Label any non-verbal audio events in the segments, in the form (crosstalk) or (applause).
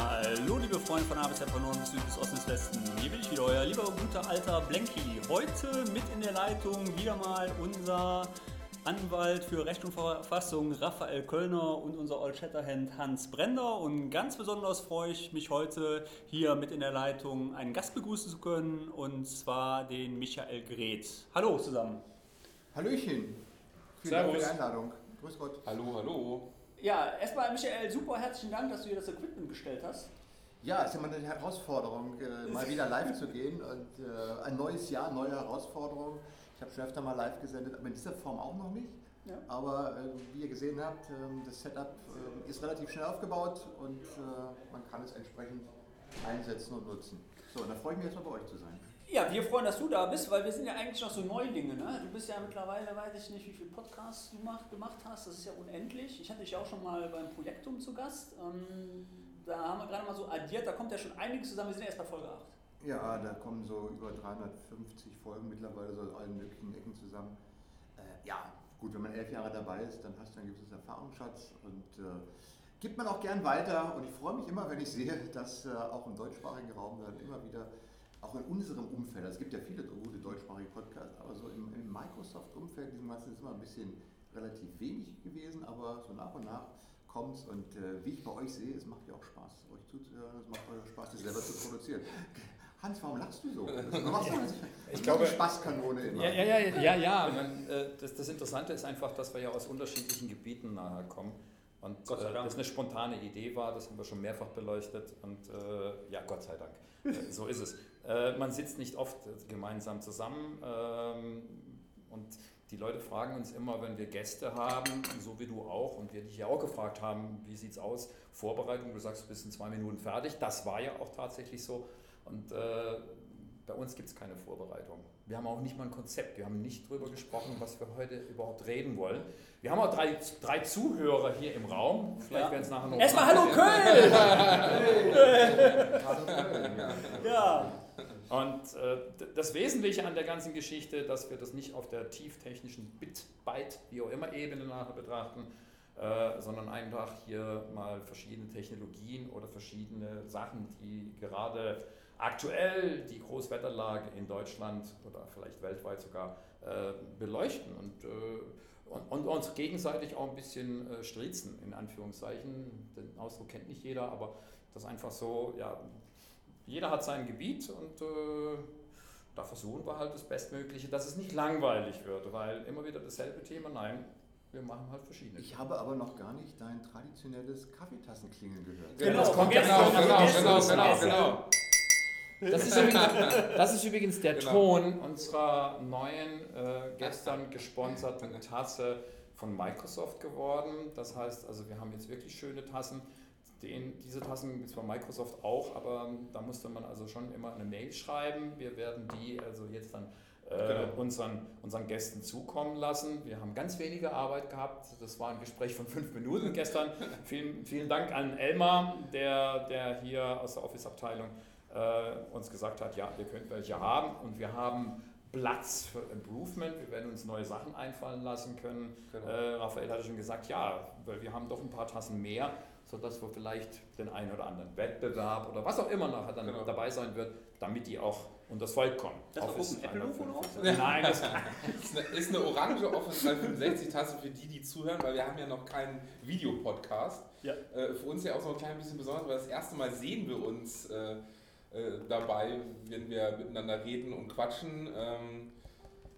Hallo, liebe Freunde von A bis Z, von Norden bis Süden bis Osten bis Westen. Hier bin ich wieder, euer lieber guter alter Blenky. Heute mit in der Leitung wieder mal unser Anwalt für Recht und Verfassung Raphael Kölner und unser Old Shatterhand Hans Brender. Und ganz besonders freue ich mich heute hier mit in der Leitung einen Gast begrüßen zu können und zwar den Michael Greth. Hallo zusammen. Hallöchen. Vielen Dank für die Einladung. Grüß Gott. Hallo, hallo. Ja, erstmal Michael, super herzlichen Dank, dass du hier das Equipment gestellt hast. Ja, es ist immer eine Herausforderung, äh, mal wieder live zu gehen und äh, ein neues Jahr, neue Herausforderungen. Ich habe schon öfter mal live gesendet, aber in dieser Form auch noch nicht. Ja. Aber äh, wie ihr gesehen habt, ähm, das Setup äh, ist relativ schnell aufgebaut und man kann es entsprechend einsetzen und nutzen. So, und da freue ich mich jetzt mal bei euch zu sein. Ja, wir freuen, dass du da bist, weil wir sind ja eigentlich noch so Neulinge. Ne? Du bist ja mittlerweile, weiß ich nicht, wie viele Podcasts du macht, gemacht hast. Das ist ja unendlich. Ich hatte dich auch schon mal beim Projektum zu Gast. Ähm, da haben wir gerade mal so addiert, da kommt ja schon einiges zusammen. Wir sind erst bei Folge 8. Ja, da kommen so über 350 Folgen mittlerweile so allen möglichen Ecken zusammen. Äh, ja, gut, wenn man elf Jahre dabei ist, dann hast du einen gewissen Erfahrungsschatz und äh, gibt man auch gern weiter. Und ich freue mich immer, wenn ich sehe, dass äh, auch im deutschsprachigen Raum dann immer wieder auch in unserem Umfeld, also es gibt ja viele gute deutschsprachige Podcasts, aber so im, im Microsoft-Umfeld, diesem Ganzen ist immer ein bisschen relativ wenig gewesen, aber so nach und nach kommt es und äh, wie ich bei euch sehe, es macht ja auch Spaß, euch zuzuhören, es macht euch Spaß, das selber zu produzieren. Hans, warum lachst du so? (laughs) Du machst ich glaube, Spaßkanone immer. Ja, ja, ja, ja, ja. Man, äh, das, das Interessante ist einfach, dass wir ja aus unterschiedlichen Gebieten nachher kommen. Und äh, das eine spontane Idee war, das haben wir schon mehrfach beleuchtet. Und äh, ja, Gott sei Dank, äh, so ist es. Äh, man sitzt nicht oft gemeinsam zusammen. Ähm, und die Leute fragen uns immer, wenn wir Gäste haben, so wie du auch, und wir dich ja auch gefragt haben, wie sieht es aus? Vorbereitung, du sagst, du bist in zwei Minuten fertig. Das war ja auch tatsächlich so. Und äh, bei uns gibt es keine Vorbereitung. Wir haben auch nicht mal ein Konzept. Wir haben nicht darüber gesprochen, was wir heute überhaupt reden wollen. Wir haben auch drei, drei Zuhörer hier im Raum. Vielleicht ja. werden es nachher noch. Erstmal Hallo Köln! (laughs) Hallo Köln! Ja. Und äh, das Wesentliche an der ganzen Geschichte, dass wir das nicht auf der tieftechnischen Bit, Byte, wie auch immer Ebene nachher betrachten, äh, sondern einfach hier mal verschiedene Technologien oder verschiedene Sachen, die gerade aktuell die Großwetterlage in Deutschland oder vielleicht weltweit sogar äh, beleuchten und, äh, und, und, uns gegenseitig auch ein bisschen äh, stritzen, in Anführungszeichen. Den Ausdruck kennt nicht jeder, aber das einfach so, ja, jeder hat sein Gebiet und äh, da versuchen wir halt das Bestmögliche, dass es nicht langweilig wird, weil immer wieder dasselbe Thema, nein, wir machen halt verschiedene. Ich habe aber noch gar nicht dein traditionelles Kaffeetassenklingeln gehört. Genau, das kommt genau, genau, genau, genau, genau. Das ist übrigens, (laughs) das ist übrigens der genau. Ton unserer neuen, äh, gestern gesponserten (laughs) Tasse von Microsoft geworden. Das heißt, also wir haben jetzt wirklich schöne Tassen. Den, diese Tassen gibt es von Microsoft auch, aber da musste man also schon immer eine Mail schreiben. Wir werden die also jetzt dann äh, genau. unseren, unseren Gästen zukommen lassen. Wir haben ganz wenige Arbeit gehabt. Das war ein Gespräch von fünf Minuten gestern. (laughs) vielen, vielen Dank an Elmar, der, der hier aus der Office-Abteilung äh, uns gesagt hat, ja, wir könnten welche haben und wir haben Platz für Improvement, wir werden uns neue Sachen einfallen lassen können. Genau. Äh, Raphael hatte schon gesagt, ja, weil wir haben doch ein paar Tassen mehr, sodass wir vielleicht den einen oder anderen Wettbewerb oder was auch immer nachher dann genau. dabei sein wird, damit die auch unter das Volk kommen. Das Office ist ein Apple Nein, das ist, eine, ist eine orange Office 365 Tasse für die, die zuhören, weil wir haben ja noch keinen Videopodcast. Ja. Äh, für uns ja auch so ein klein bisschen besonders, weil das erste Mal sehen wir uns äh, äh, dabei, wenn wir miteinander reden und quatschen.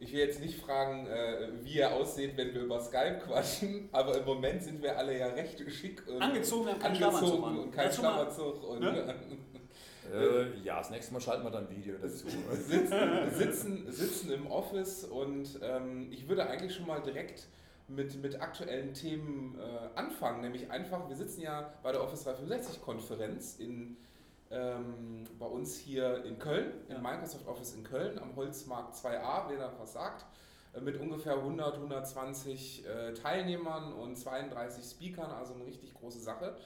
Ich will jetzt nicht fragen, äh, wie er aussieht, wenn wir über Skype quatschen, aber im Moment sind wir alle ja recht schick und angezogen, angezogen und kein Schlafferzug. Und, ne? (laughs) äh, ja, das nächste Mal schalten wir dann Video dazu. (laughs) sitzen, sitzen, sitzen im Office und ähm, ich würde eigentlich schon mal direkt mit, mit aktuellen Themen äh, anfangen, nämlich einfach, wir sitzen ja bei der Office 365 Konferenz in ähm, bei uns hier in Köln, ja. im Microsoft Office in Köln, am Holzmarkt 2a, wer da was sagt, äh, mit ungefähr 100, 120 äh, Teilnehmern und 32 Speakern, also eine richtig große Sache.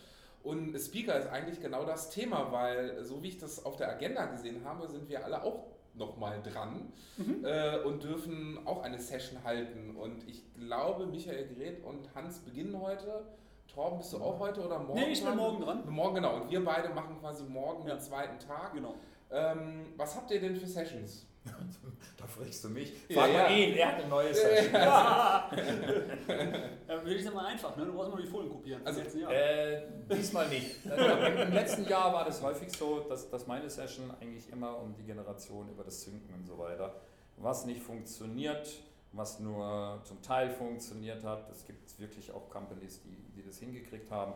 Und Speaker ist eigentlich genau das Thema, weil so wie ich das auf der Agenda gesehen habe, sind wir alle auch nochmal dran mhm. äh, und dürfen auch eine Session halten. Und ich glaube, Michael Gret und Hans beginnen heute Torben, bist du auch heute oder morgen? Nee, ich bin morgen dran. Morgen, genau. Und wir beide machen quasi morgen Ja. den zweiten Tag. Genau. Ähm, was habt ihr denn für Sessions? (laughs) Da fragst du mich. Ja, Frag ja. mal ihn, er hat eine neue Session. Ja, (laughs) will ich mal einfach, ne? Du brauchst nur die Folien kopieren. Also, Jetzt, ja. Äh, diesmal nicht. Also, Im, letzten Jahr war das häufig so, dass, dass meine Session eigentlich immer um die Generation über das Synken und so weiter, was nicht funktioniert, was nur zum Teil funktioniert hat. Es gibt wirklich auch Companies, die, die das hingekriegt haben.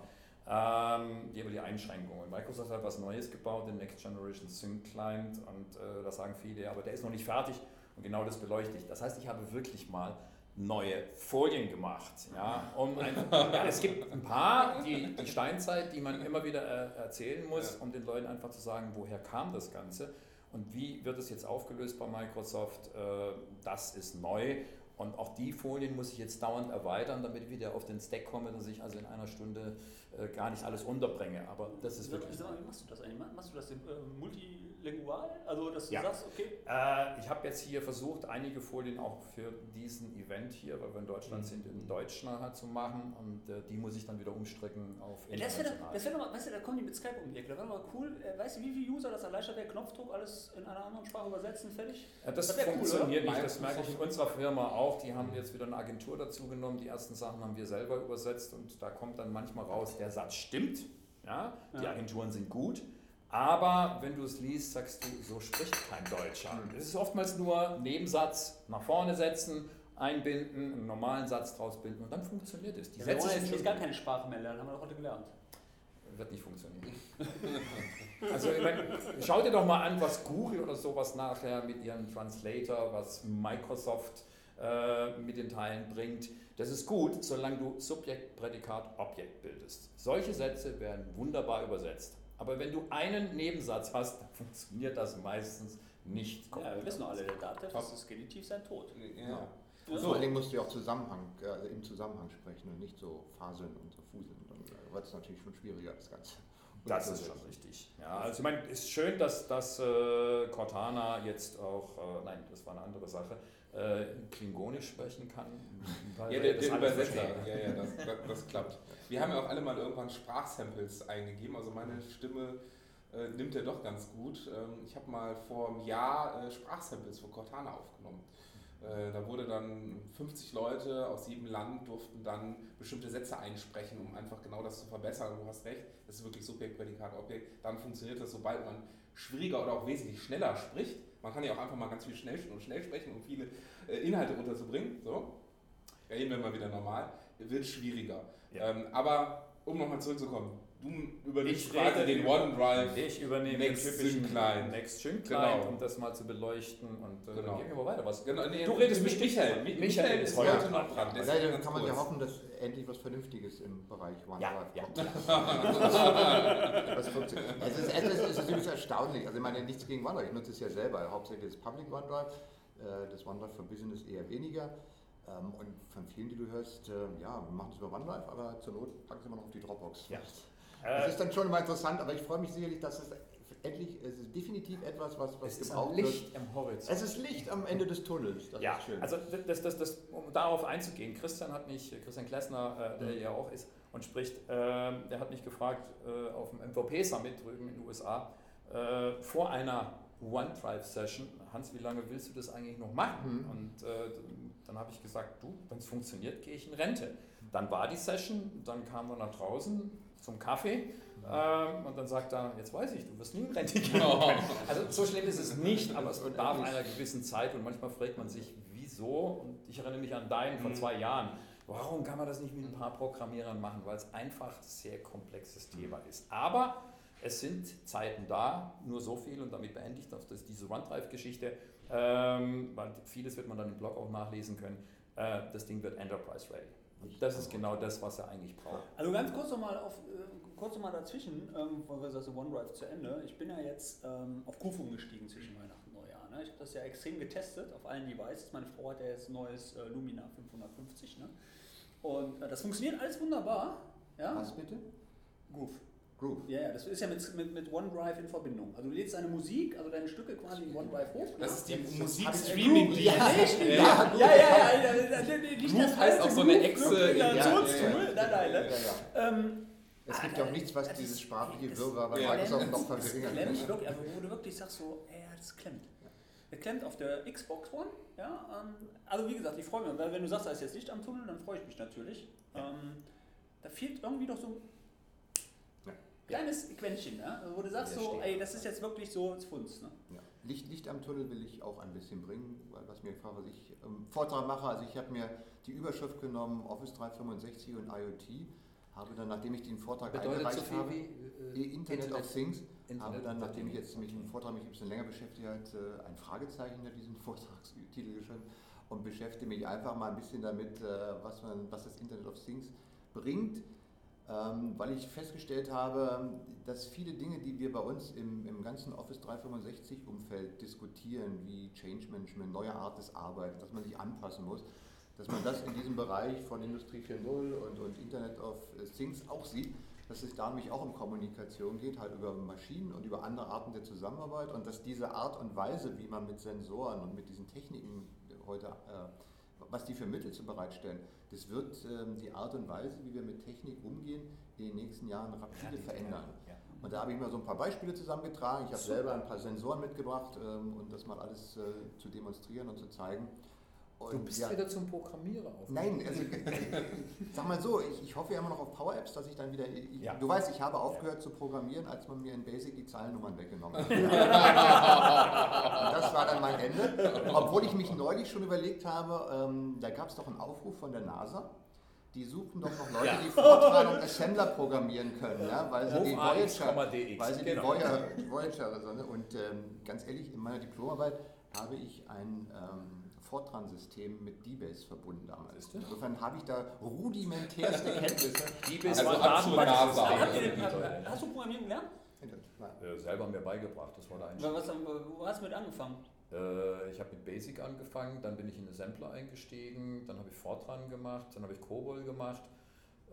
Ähm, die haben die Einschränkungen. Microsoft hat was Neues gebaut, den Next Generation Sync Client, und äh, da sagen viele, aber der ist noch nicht fertig und genau das beleuchte ich. Das heißt, ich habe wirklich mal neue Folien gemacht. Ja, um ein, ja, es gibt ein paar, die, die Steinzeit, die man immer wieder äh, erzählen muss, Ja. um den Leuten einfach zu sagen, woher kam das Ganze und wie wird es jetzt aufgelöst bei Microsoft. Äh, das ist neu. Und auch die Folien muss ich jetzt dauernd erweitern, damit ich wieder auf den Stack komme, dass ich also in einer Stunde äh, gar nicht alles unterbringe. Aber das ist wirklich. Wie machst du das eigentlich? Machst du das äh, multilingual? Also, dass du Ja. sagst, okay, Äh, ich habe jetzt hier versucht, einige Folien auch für diesen Event hier, weil wir in Deutschland Mhm. sind, in Deutsch nachher zu machen und äh, die muss ich dann wieder umstricken auf Ja, das wäre wär doch mal, weißt du, da kommen die mit Skype um die Ecke. Da wäre mal cool, äh, weißt du, wie viele User das erleichtert, der Knopfdruck, alles in einer anderen Sprache übersetzen, fertig? Ja, das, Das cool, funktioniert oder? nicht, das merke ich in unserer Firma auch. Die haben jetzt wieder eine Agentur dazu genommen. Die ersten Sachen haben wir selber übersetzt und da kommt dann manchmal raus, der Satz stimmt. Ja, die. Agenturen sind gut. Aber wenn du es liest, sagst du, so spricht kein Deutscher. Es ist oftmals nur Nebensatz nach vorne setzen, einbinden, einen normalen Satz draus bilden und dann funktioniert es. Die wollen Sätze jetzt sind nicht schon gar keine Sprache mehr lernen, haben wir doch heute gelernt. wird nicht funktionieren. (laughs) Also ich meine, schau dir doch mal an, was Google oder sowas nachher mit ihrem Translator, was Microsoft äh, mit den Teilen bringt. Das ist gut, solange du Subjekt, Prädikat, Objekt bildest. Solche Sätze werden wunderbar übersetzt. Aber wenn du einen Nebensatz hast, dann funktioniert das meistens nicht. Ja, wir wissen doch alle, der Datev Top. ist das Genitiv sein Tod. Ja. Ja. Vor allen Dingen musst du ja auch Zusammenhang, äh, also im Zusammenhang sprechen und nicht so faseln und so fuseln. Dann wird es natürlich schon schwieriger, das Ganze. (laughs) Das ist schon richtig. Ja, also ich meine, es ist schön, dass, dass äh, Cortana jetzt auch, äh, nein, das war eine andere Sache, äh, Klingonisch sprechen kann. Ja, der, der Übersetzer, ja, ja, das, das, das klappt. Wir haben ja auch alle mal irgendwann Sprachsamples eingegeben, also meine Stimme äh, nimmt er doch ganz gut. Ähm, ich habe mal vor einem Jahr äh, Sprachsamples von Cortana aufgenommen. Äh, da wurde dann 50 Leute aus jedem Land durften dann bestimmte Sätze einsprechen, um einfach genau das zu verbessern. Du hast recht, das ist wirklich Subjekt, Prädikat, Objekt. Dann funktioniert das, sobald man schwieriger oder auch wesentlich schneller spricht. Man kann ja auch einfach mal ganz viel schnell und schnell sprechen, um viele äh, Inhalte unterzubringen. So, reden wir mal wieder normal, wird schwieriger. Ja. Ähm, aber um nochmal zurückzukommen, du übernimmst Ich quasi rede den OneDrive. Ich übernehme Next den typischen Client. Next Sync Client, Genau. um das mal zu beleuchten. Und äh, Genau. dann gehen wir mal weiter. Was? Genau, nee, du redest mit Michael. Michael. Michael ist heute heute noch dran. Leider kann man ja hoffen, dass endlich was Vernünftiges im Bereich OneDrive Ja, ja. kommt. (laughs) Was funktioniert. es, ist, es, ist, es ist natürlich erstaunlich. Also ich meine, nichts gegen OneDrive. Ich nutze es ja selber. Hauptsächlich das Public OneDrive, äh, das OneDrive für Business eher weniger. Ähm, Und von vielen, die du hörst, äh, ja, wir machen es über OneDrive, aber zur Not packen sie immer noch auf die Dropbox. Ja. Das Äh, ist dann schon mal interessant, aber ich freue mich sicherlich, dass es endlich, es ist definitiv etwas, was, was es ist gebraucht ein wird. Licht im Horizont. Es ist Licht am Ende des Tunnels. Das ja, also das, das, das, um darauf einzugehen, Christian hat mich, Christian Klessner, äh, der Mhm. ja auch ist und spricht, ähm, der hat mich gefragt äh, auf dem MVP-Summit drüben in den USA, vor einer OneDrive-Session, Hans, wie lange willst du das eigentlich noch machen? Mhm. Und äh, dann habe ich gesagt, du, wenn es funktioniert, gehe ich in Rente. Dann war die Session, dann kamen wir nach draußen zum Kaffee ähm, und dann sagt er, jetzt weiß ich, du wirst nie in Rente (laughs) gehen. Oh. Also so schlimm ist es nicht, aber es bedarf einer gewissen Zeit und manchmal fragt man sich, wieso? Und ich erinnere mich an deinen vor Mhm. zwei Jahren. Warum kann man das nicht mit ein paar Programmierern machen? Weil es einfach ein sehr komplexes Thema ist. Aber es sind Zeiten da, nur so viel und damit beende ich das, das ist diese OneDrive-Geschichte, ähm, weil vieles wird man dann im Blog auch nachlesen können. Äh, das Ding wird Enterprise Ready. Und das ist genau das, was er eigentlich braucht. Also ganz kurz nochmal auf, äh, kurz noch mal dazwischen, ähm, weil wir sagen, OneDrive zu Ende. Ich bin ja jetzt ähm, auf Kufu umgestiegen zwischen Weihnachten und Neujahr. Ne? Ich habe das ja extrem getestet auf allen Devices. Meine Frau hat ja jetzt ein neues äh, Lumina 550. Ne? Und äh, das funktioniert alles wunderbar. Ja? Was bitte? Goof. Groove. Ja, ja, das ist ja mit, mit, mit OneDrive in Verbindung. Also du lädst deine Musik, also deine Stücke quasi in OneDrive hoch. Das ist die Musik-Streaming. Ja, ja, ja, ja, ja, Groove heißt auch so eine Exe. Nein, nein, ne? Ähm, es gibt ja auch nichts, was dieses sprachliche Wirrwarr bei Microsoft noch verringern kann. Wirklich, also wo du wirklich sagst so, ey, das klemmt. Das klemmt auf der Xbox One. Ja, ähm, also wie gesagt, ich freue mich, weil wenn du sagst, da ist jetzt Licht am Tunnel, dann freue ich mich natürlich. Ähm, da fehlt irgendwie doch so kleines Quäntchen, ne? wo du sagst so, ey, das ist jetzt wirklich so ins Funz. Ne? Ja. Licht, Licht am Tunnel will ich auch ein bisschen bringen, weil was mir gefragt was ich ähm, Vortrag mache, also ich habe mir die Überschrift genommen, Office 365 und IoT, habe dann, nachdem ich den Vortrag Bedeutet eingereicht so habe, wie, äh, Internet, Internet, of Things, Internet habe dann, nachdem ich jetzt mich im Vortrag mich ein bisschen länger beschäftigt habe, äh, ein Fragezeichen hinter diesem (laughs) Vortragstitel geschrieben und beschäftige mich einfach mal ein bisschen damit, äh, was, man, was das Internet of Things bringt weil ich festgestellt habe, dass viele Dinge, die wir bei uns im, im ganzen Office 365-Umfeld diskutieren, wie Change Management, neue Art des Arbeitens, dass man sich anpassen muss, dass man das in diesem Bereich von Industrie 4.0 und, und Internet of Things auch sieht, dass es da nämlich auch um Kommunikation geht, halt über Maschinen und über andere Arten der Zusammenarbeit und dass diese Art und Weise, wie man mit Sensoren und mit diesen Techniken heute, äh, was die für Mittel zu bereitstellen, das wird ähm, die Art und Weise, wie wir mit Technik umgehen, in den nächsten Jahren rapide ja, verändern. Ja. Und da habe ich mir so ein paar Beispiele zusammengetragen. Ich habe selber ein paar Sensoren mitgebracht ähm, und das mal alles äh, zu demonstrieren und zu zeigen. Und du bist ja, wieder zum Programmierer auf. Nein, also, (laughs) sag mal so, ich, ich, hoffe ja immer noch auf Power Apps, dass ich dann wieder. Ich, ja. Du weißt, ich habe aufgehört ja. zu programmieren, als man mir in Basic die Zahlennummern weggenommen hat. (laughs) das war dann mein Ende. Obwohl ich mich neulich schon überlegt habe, ähm, da gab es doch einen Aufruf von der NASA. Die suchen doch noch Leute, die Fortran und Assembler programmieren können, ja, weil sie die Voyager, weil sie genau. die Voyager, Voyager und ähm, ganz ehrlich, in meiner Diplomarbeit habe ich ein ähm, Fortran-System mit DBase verbunden damals. Insofern habe ich da rudimentärste (laughs) Kenntnisse. DBase also war Datenbank. Hast du Programmieren gelernt? Äh, selber mir beigebracht, das war da ein was, Wo hast du mit angefangen? Äh, ich habe mit Basic angefangen, dann bin ich in Assembler eingestiegen, dann habe ich Fortran gemacht, dann habe ich COBOL gemacht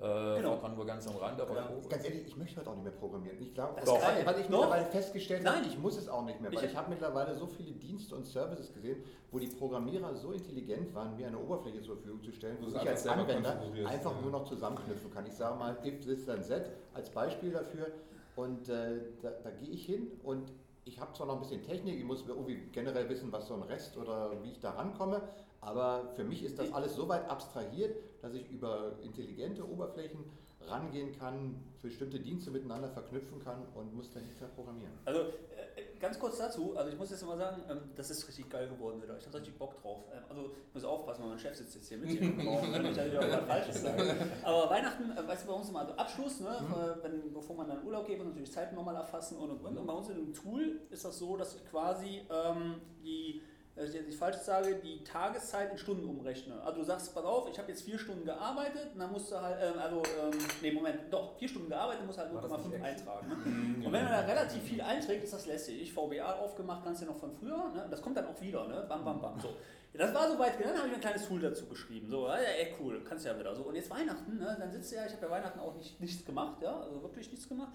äh, genau. Fortran nur ganz am Rand, aber ja. Ganz ehrlich, ich möchte heute auch nicht mehr programmieren. Ich glaube, das weil, weil ich Doch. mittlerweile festgestellt habe, ich muss es auch nicht mehr, weil ich, ich habe mittlerweile so viele Dienste und Services gesehen, wo die Programmierer so intelligent waren, mir eine Oberfläche zur Verfügung zu stellen, wo ich als Anwender einfach ja. nur noch zusammenknüpfen kann. Ich sage mal, if this then set als Beispiel dafür und äh, da, da gehe ich hin und ich habe zwar noch ein bisschen Technik, ich muss irgendwie generell wissen, was so ein Rest oder wie ich da rankomme, aber für mich ist das alles so weit abstrahiert, dass ich über intelligente Oberflächen rangehen kann, bestimmte Dienste miteinander verknüpfen kann und muss dann nicht mehr programmieren. Also äh, ganz kurz dazu, also ich muss jetzt mal sagen, ähm, das ist richtig geil geworden wieder. Ich habe richtig Bock drauf. Ähm, also ich muss aufpassen, weil mein Chef sitzt jetzt hier mit hier (laughs) wenn ich da wieder was Falsches sage. Aber Weihnachten, äh, weißt du, bei uns immer also Abschluss, ne, mhm. Äh, wenn, bevor man dann Urlaub geht, und natürlich Zeit nochmal erfassen und und und. Und bei uns in dem Tool ist das so, dass ich quasi ähm, die dass ich jetzt nicht falsch sage, die Tageszeit in Stunden umrechne. Also du sagst, pass auf, ich habe jetzt vier Stunden gearbeitet, und dann musst du halt, ähm, also, ähm, nee, Moment, doch, vier Stunden gearbeitet, musst halt 0,5 eintragen. Ne? Mhm, und wenn man da relativ viel einträgt, ist das lässig. Ich VBA aufgemacht, kannst du ja noch von früher, ne? das kommt dann auch wieder, ne? bam, bam, bam. So. Ja, das war soweit, dann habe ich ein kleines Tool dazu geschrieben. So, ja, ey, cool, kannst ja wieder. So, und jetzt Weihnachten, ne? dann sitzt du ja, ich habe ja Weihnachten auch nicht, nichts gemacht, ja, also wirklich nichts gemacht.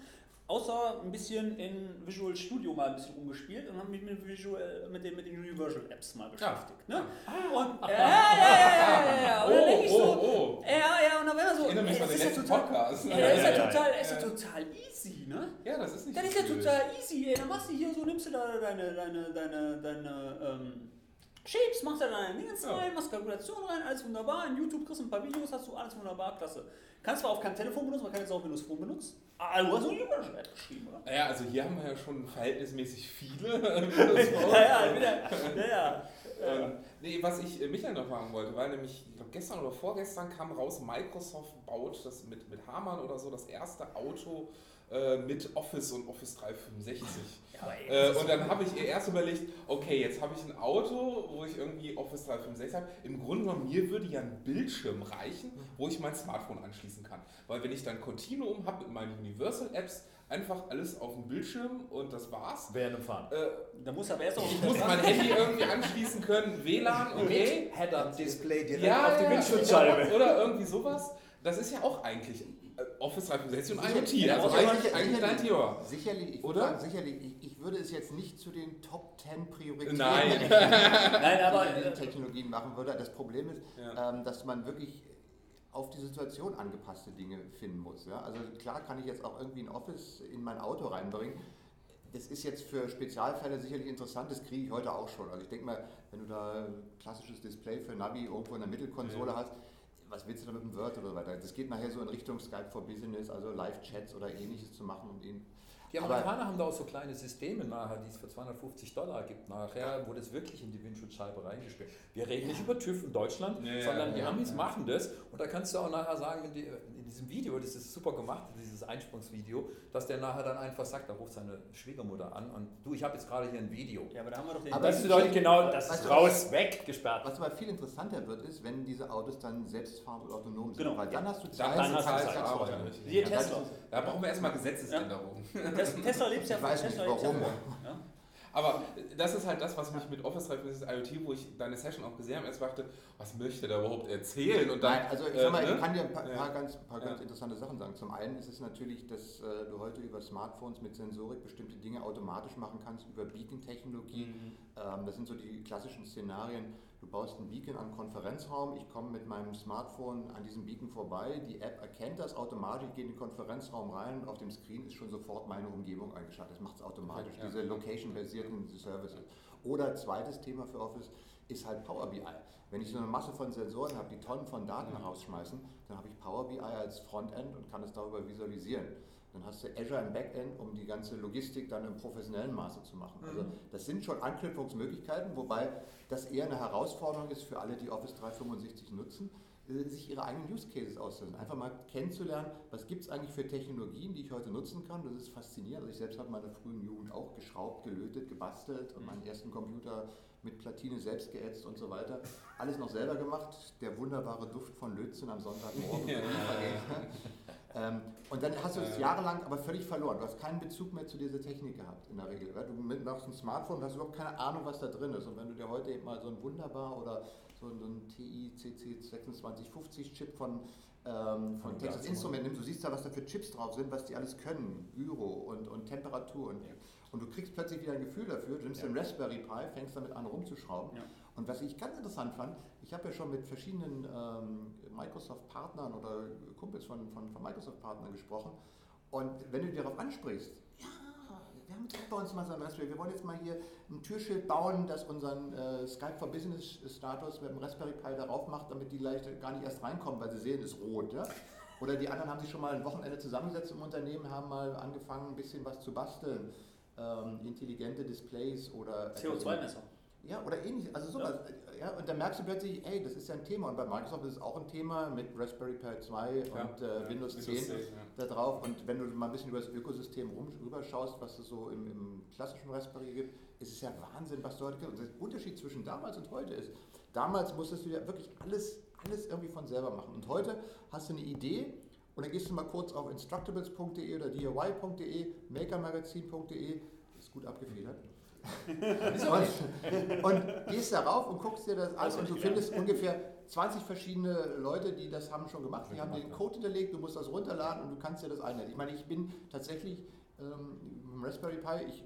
Außer ein bisschen in Visual Studio mal ein bisschen rumgespielt und haben mich mit, Visual, mit, den, mit den Universal Apps mal beschäftigt. Ja. Ne? Ah. Und, äh, ja, ja, ja, ja, ja. Und dann denke ich so, oh, oh. ja, ja, und dann wäre so, ey, das ist ja total, Podcast. Ja, das ist ja total, ist ja total easy, ne? Ja, das ist nicht Das ist ja total easy, ey. Dann machst du hier so, nimmst du da deine, deine, deine, deine, ähm, Shapes, machst du da deine Dinge rein, machst Kalkulation rein, alles wunderbar. In YouTube kriegst du ein paar Videos, hast du alles wunderbar, klasse. Kannst zwar auch kein Telefon benutzen, man kann jetzt auch Windows Phone benutzen. Ah, du hast eine App geschrieben, oder? Ja, also hier haben wir ja schon verhältnismäßig viele. (laughs) ja, ja, wieder, ja, ja. Ähm, nee, was ich äh, Michael noch fragen wollte, weil nämlich, ich glaube gestern oder vorgestern kam raus, Microsoft baut das mit, mit Hamann oder so das erste Auto äh, mit Office und Office 365. Ja, ey, äh, und dann habe ich ihr erst überlegt, okay, jetzt habe ich ein Auto, wo ich irgendwie Office 365 habe. Im Grunde genommen, mir würde ja ein Bildschirm reichen, wo ich mein Smartphone anschließen kann. Weil wenn ich dann Continuum habe mit meinen Universal Apps, einfach alles auf dem Bildschirm und das war's. Während dem Fahren. Äh, da muss aber erst auch Ich muss mein Handy irgendwie anschließen können, WLAN, okay. Head-Up-Display direkt ja, auf die Bildschirmscheibe. Oder irgendwie sowas. Das ist ja auch eigentlich Office 365 und Sicherlich, IoT. Also sicherlich, eigentlich, eigentlich dein sicherlich. Thema. Sicherlich, ich Oder? würde sagen, sicherlich, ich, ich würde es jetzt nicht zu den Top 10 Prioritäten Nein. (laughs) Nein, aber die äh, Technologien machen würde. Das Problem ist, Ja. ähm, dass man wirklich auf die Situation angepasste Dinge finden muss. Ja? Also klar kann ich jetzt auch irgendwie ein Office in mein Auto reinbringen. Das ist jetzt für Spezialfälle sicherlich interessant, das kriege ich heute auch schon. Also ich denke mal, wenn du da ein klassisches Display für Navi irgendwo in der Mittelkonsole Ja. hast, was willst du da mit dem Word oder so weiter? Das geht nachher so in Richtung Skype for Business, also Live-Chats oder ähnliches zu machen und ihn. Die Aber- Amerikaner haben da auch so kleine Systeme nachher, die es für 250 Dollar gibt nachher, wo das wirklich in die Windschutzscheibe reingespielt Wir reden nicht über TÜV in Deutschland, ja, sondern die Amis ja. machen das und da kannst du auch nachher sagen, wenn die, in diesem Video, das ist super gemacht, dieses Einsprungsvideo, dass der nachher dann einfach sagt, da ruft seine Schwiegermutter an und du, ich habe jetzt gerade hier ein Video. ja, aber da haben wir doch den. Aber das bedeutet genau, das ist raus, weg, gesperrt. Was aber viel interessanter wird, ist, wenn diese Autos dann selbstfahrend und autonom sind. Genau, Weil dann hast du Dann Zeit, dann und hast du Zeit, aussteuern. Siehe Ja, Tesla. das ist- Da brauchen wir erstmal Gesetzesänderungen. Tes- Tesla lebt ja nicht Tesla ja warum. von- Ja? Aber das ist halt das, was mich mit Office 365 IoT, wo ich deine Session auch gesehen habe, erst dachte, was möchte der überhaupt erzählen? Und dann, Nein, also ich äh, sag mal, ne? ich kann dir ein paar, Ja. paar ganz, paar ganz Ja. interessante Sachen sagen. Zum einen ist es natürlich, dass äh, du heute über Smartphones mit Sensorik bestimmte Dinge automatisch machen kannst, über Beacon-Technologie. Mhm. Ähm, das sind so die klassischen Szenarien. Du baust ein Beacon an einen Konferenzraum, ich komme mit meinem Smartphone an diesem Beacon vorbei, die App erkennt das automatisch, ich gehe in den Konferenzraum rein und auf dem Screen ist schon sofort meine Umgebung eingeschaltet. Das macht es automatisch, Ja. diese location-basierten Services. Oder zweites Thema für Office ist halt Power BI. Wenn ich so eine Masse von Sensoren habe, die Tonnen von Daten Mhm. rausschmeißen, dann habe ich Power BI als Frontend und kann es darüber visualisieren. Dann hast du Azure im Backend, um die ganze Logistik dann im professionellen Maße zu machen. Also Mhm. das sind schon Anknüpfungsmöglichkeiten, wobei das eher eine Herausforderung ist für alle, die Office 365 nutzen, äh, sich ihre eigenen Use Cases auszusetzen. Einfach mal kennenzulernen, was gibt es eigentlich für Technologien, die ich heute nutzen kann. Das ist faszinierend. Also ich selbst habe in meiner frühen Jugend auch geschraubt, gelötet, gebastelt und meinen ersten Computer mit Platine selbst geätzt und so weiter. Alles noch selber gemacht. Der wunderbare Duft von Lötzinn am Sonntagmorgen. (laughs) Ja. (laughs) Ähm, und dann hast du es Ja. jahrelang aber völlig verloren. Du hast keinen Bezug mehr zu dieser Technik gehabt in der Regel. weil Du machst ein Smartphone und hast überhaupt keine Ahnung, was da drin ist. Und wenn du dir heute eben mal so ein wunderbar oder so ein, so ein TI CC 2650 Chip von, ähm, von Texas. Instrument nimmst, du siehst da, was da für Chips drauf sind, was die alles können. Gyro und, und Temperatur. Und, und du kriegst plötzlich wieder ein Gefühl dafür. Du nimmst Ja. den Raspberry Pi, fängst damit an rumzuschrauben. Ja. Und was ich ganz interessant fand, ich habe ja schon mit verschiedenen ähm, Microsoft-Partnern oder Kumpels von, von, von Microsoft-Partnern gesprochen. Und wenn du die darauf ansprichst, ja, wir haben jetzt bei uns mal so ein Raspberry, wir wollen jetzt mal hier ein Türschild bauen, das unseren äh, Skype for Business Status mit dem Raspberry Pi darauf macht, damit die Leute gar nicht erst reinkommen, weil sie sehen, es ist rot. Ja? Oder die anderen haben sich schon mal ein Wochenende zusammengesetzt im Unternehmen, haben mal angefangen, ein bisschen was zu basteln. Ähm, intelligente Displays oder CO2-Messer. Ja, oder ähnlich, also sowas. Ja. und dann merkst du plötzlich, ey, das ist ja ein Thema. Und bei Microsoft ist es auch ein Thema mit Raspberry Pi 2 und äh, Ja, Windows 10 ja. da drauf. Und wenn du mal ein bisschen über das Ökosystem rum, rüberschaust, was es so im, im klassischen Raspberry gibt, ist es ja Wahnsinn, was du heute gibt. Und der Unterschied zwischen damals und heute ist, damals musstest du ja wirklich alles, alles irgendwie von selber machen. Und heute hast du eine Idee und dann gehst du mal kurz auf instructables.de oder diy.de, makermagazin.de, ist gut abgefedert. (laughs) und, und gehst darauf und guckst dir das an Alles und du richtig, findest ungefähr 20 verschiedene Leute, die das haben schon gemacht. Die haben den Code hinterlegt, du musst das runterladen und du kannst dir das einladen. Ich meine, ich bin tatsächlich ähm, Raspberry Pi, ich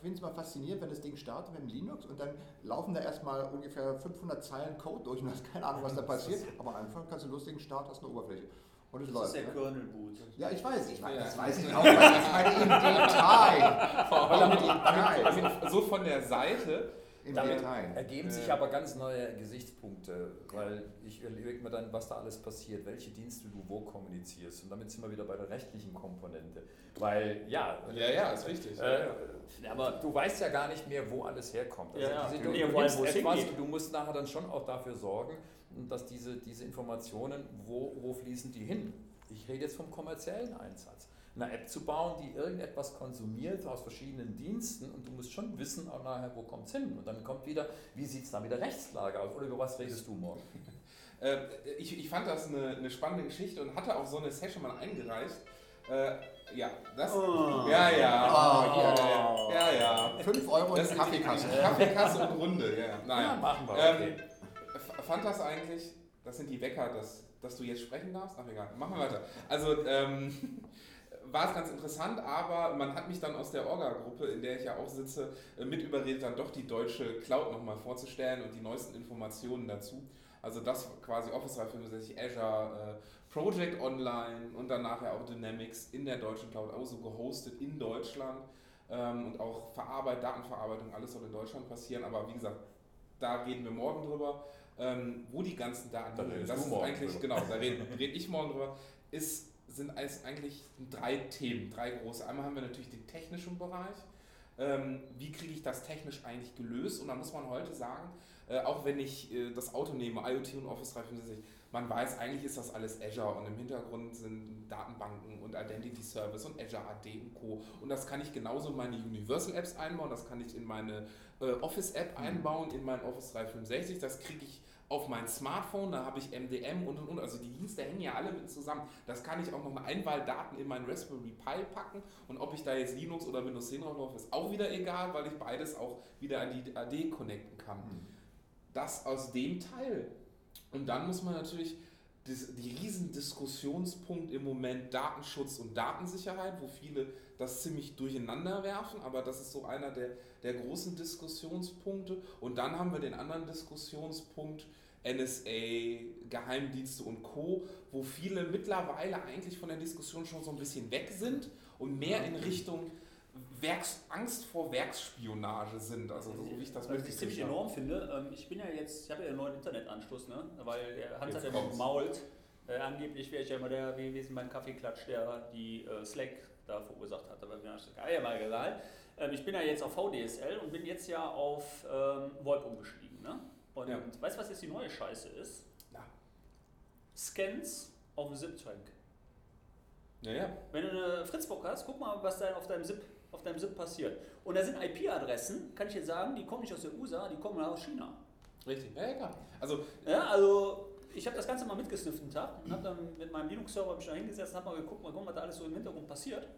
finde es mal faszinierend, wenn das Ding startet mit dem Linux und dann laufen da erstmal ungefähr 500 Zeilen Code durch und du hast keine Ahnung, was da (laughs) passiert. Aber am Anfang kannst du lustigen Start, hast eine Oberfläche. Und es Das ist läuft. der ne? Kernel Boot. Ja, ich weiß, ich weiß, Ja. das weiß ich auch, weil ich meine im (laughs) Detail. Weil damit, Im Detail. So von der Seite. Im damit Detail. ergeben sich Ja. aber ganz neue Gesichtspunkte, weil ich überlege mir dann, was da alles passiert, welche Dienste du wo kommunizierst. Und damit sind wir wieder bei der rechtlichen Komponente. Weil, ja, Ja, ja, ist richtig. Äh, aber du weißt ja gar nicht mehr, wo alles herkommt. Also Ja, ja. diese, du, du vor allem, du musst nachher dann schon auch dafür sorgen, dass diese, diese Informationen, wo, wo fließen die hin? Ich rede jetzt vom kommerziellen Einsatz. Eine App zu bauen, die irgendetwas konsumiert aus verschiedenen Diensten und du musst schon wissen, auch nachher, wo kommt es hin? Und dann kommt wieder, wie sieht es da mit der Rechtslage aus? Oder über was redest du morgen? (laughs) Äh, ich, ich fand das eine, eine spannende Geschichte und hatte auch so eine Session mal eingereicht. Äh, ja, das. Oh. Ja, ja. Oh, ja, hier. ja, ja. 5 Euro in ist Kaffeekasse. Kaffeekasse und Runde, ja. Ja, Naja. machen wir. Ähm, Okay. f- fand das eigentlich, das sind die Wecker des, dass du jetzt sprechen darfst. Ach egal, machen wir weiter. Also ähm, (laughs) war es ganz interessant, aber man hat mich dann aus der Orga-Gruppe, in der ich ja auch sitze, äh, mit überredet, dann doch die deutsche Cloud nochmal vorzustellen und die neuesten Informationen dazu. Also das quasi Office 365, Azure, äh, Project Online und dann nachher auch Dynamics in der deutschen Cloud, auch so gehostet in Deutschland ähm, und auch Verarbeitung, Datenverarbeitung, alles soll in Deutschland passieren. Aber wie gesagt, da reden wir morgen drüber, ähm, wo die ganzen Daten da sind. Das ist eigentlich, drüber. genau, da rede red ich morgen drüber, ist, sind eigentlich drei Themen, drei große. Einmal haben wir natürlich den technischen Bereich. Ähm, wie kriege ich das technisch eigentlich gelöst? Und da muss man heute sagen, äh, auch wenn ich äh, das Auto nehme, IoT und Office 365, man weiß, eigentlich ist das alles Azure und im Hintergrund sind Datenbanken und Identity Service und Azure AD und Co. Und das kann ich genauso in meine Universal Apps einbauen, das kann ich in meine äh, Office App mhm. einbauen, in mein Office 365, das kriege ich auf mein Smartphone, da habe ich MDM und und und. Also die Dienste hängen ja alle mit zusammen. Das kann ich auch noch Einwahldaten in mein Raspberry Pi packen. Und ob ich da jetzt Linux oder Windows 10 drauf habe, ist auch wieder egal, weil ich beides auch wieder an die AD connecten kann. Mhm. Das aus dem Teil. Und dann muss man natürlich die riesen Diskussionspunkt im Moment Datenschutz und Datensicherheit, wo viele das ziemlich durcheinander werfen, aber das ist so einer der, der großen Diskussionspunkte. Und dann haben wir den anderen Diskussionspunkt, NSA, Geheimdienste und Co., wo viele mittlerweile eigentlich von der Diskussion schon so ein bisschen weg sind und mehr in Richtung Werks, Angst vor Werksspionage sind. Also so wie ich das Was ich ziemlich enorm finde, ähm, ich bin ja jetzt, ich habe ja einen neuen Internetanschluss, ne? weil der Hans jetzt hat ja gemault. Äh, angeblich wäre ich ja immer der gewesen beim Kaffeeklatsch, der die äh, Slack da verursacht hat. Aber mir ist ja mal egal. Ähm, ich bin ja jetzt auf VDSL und bin jetzt ja auf ähm, VoIP umgestiegen. Ne? Und ja. weißt du, was jetzt die neue Scheiße ist? Ja. Scans auf dem ZIP-Track. Ja, ja. Wenn du eine Fritzbox hast, guck mal, was da auf deinem ZIP auf deinem SIP passiert. Und da sind IP-Adressen, kann ich dir sagen, die kommen nicht aus der USA, die kommen aus China. Richtig, ja, klar. Also, ja, also ich habe das Ganze mal mitgesnifft einen Tag und habe dann mit meinem Linux-Server mich da hingesetzt und habe mal geguckt, mal gucken, was da alles so im Hintergrund passiert.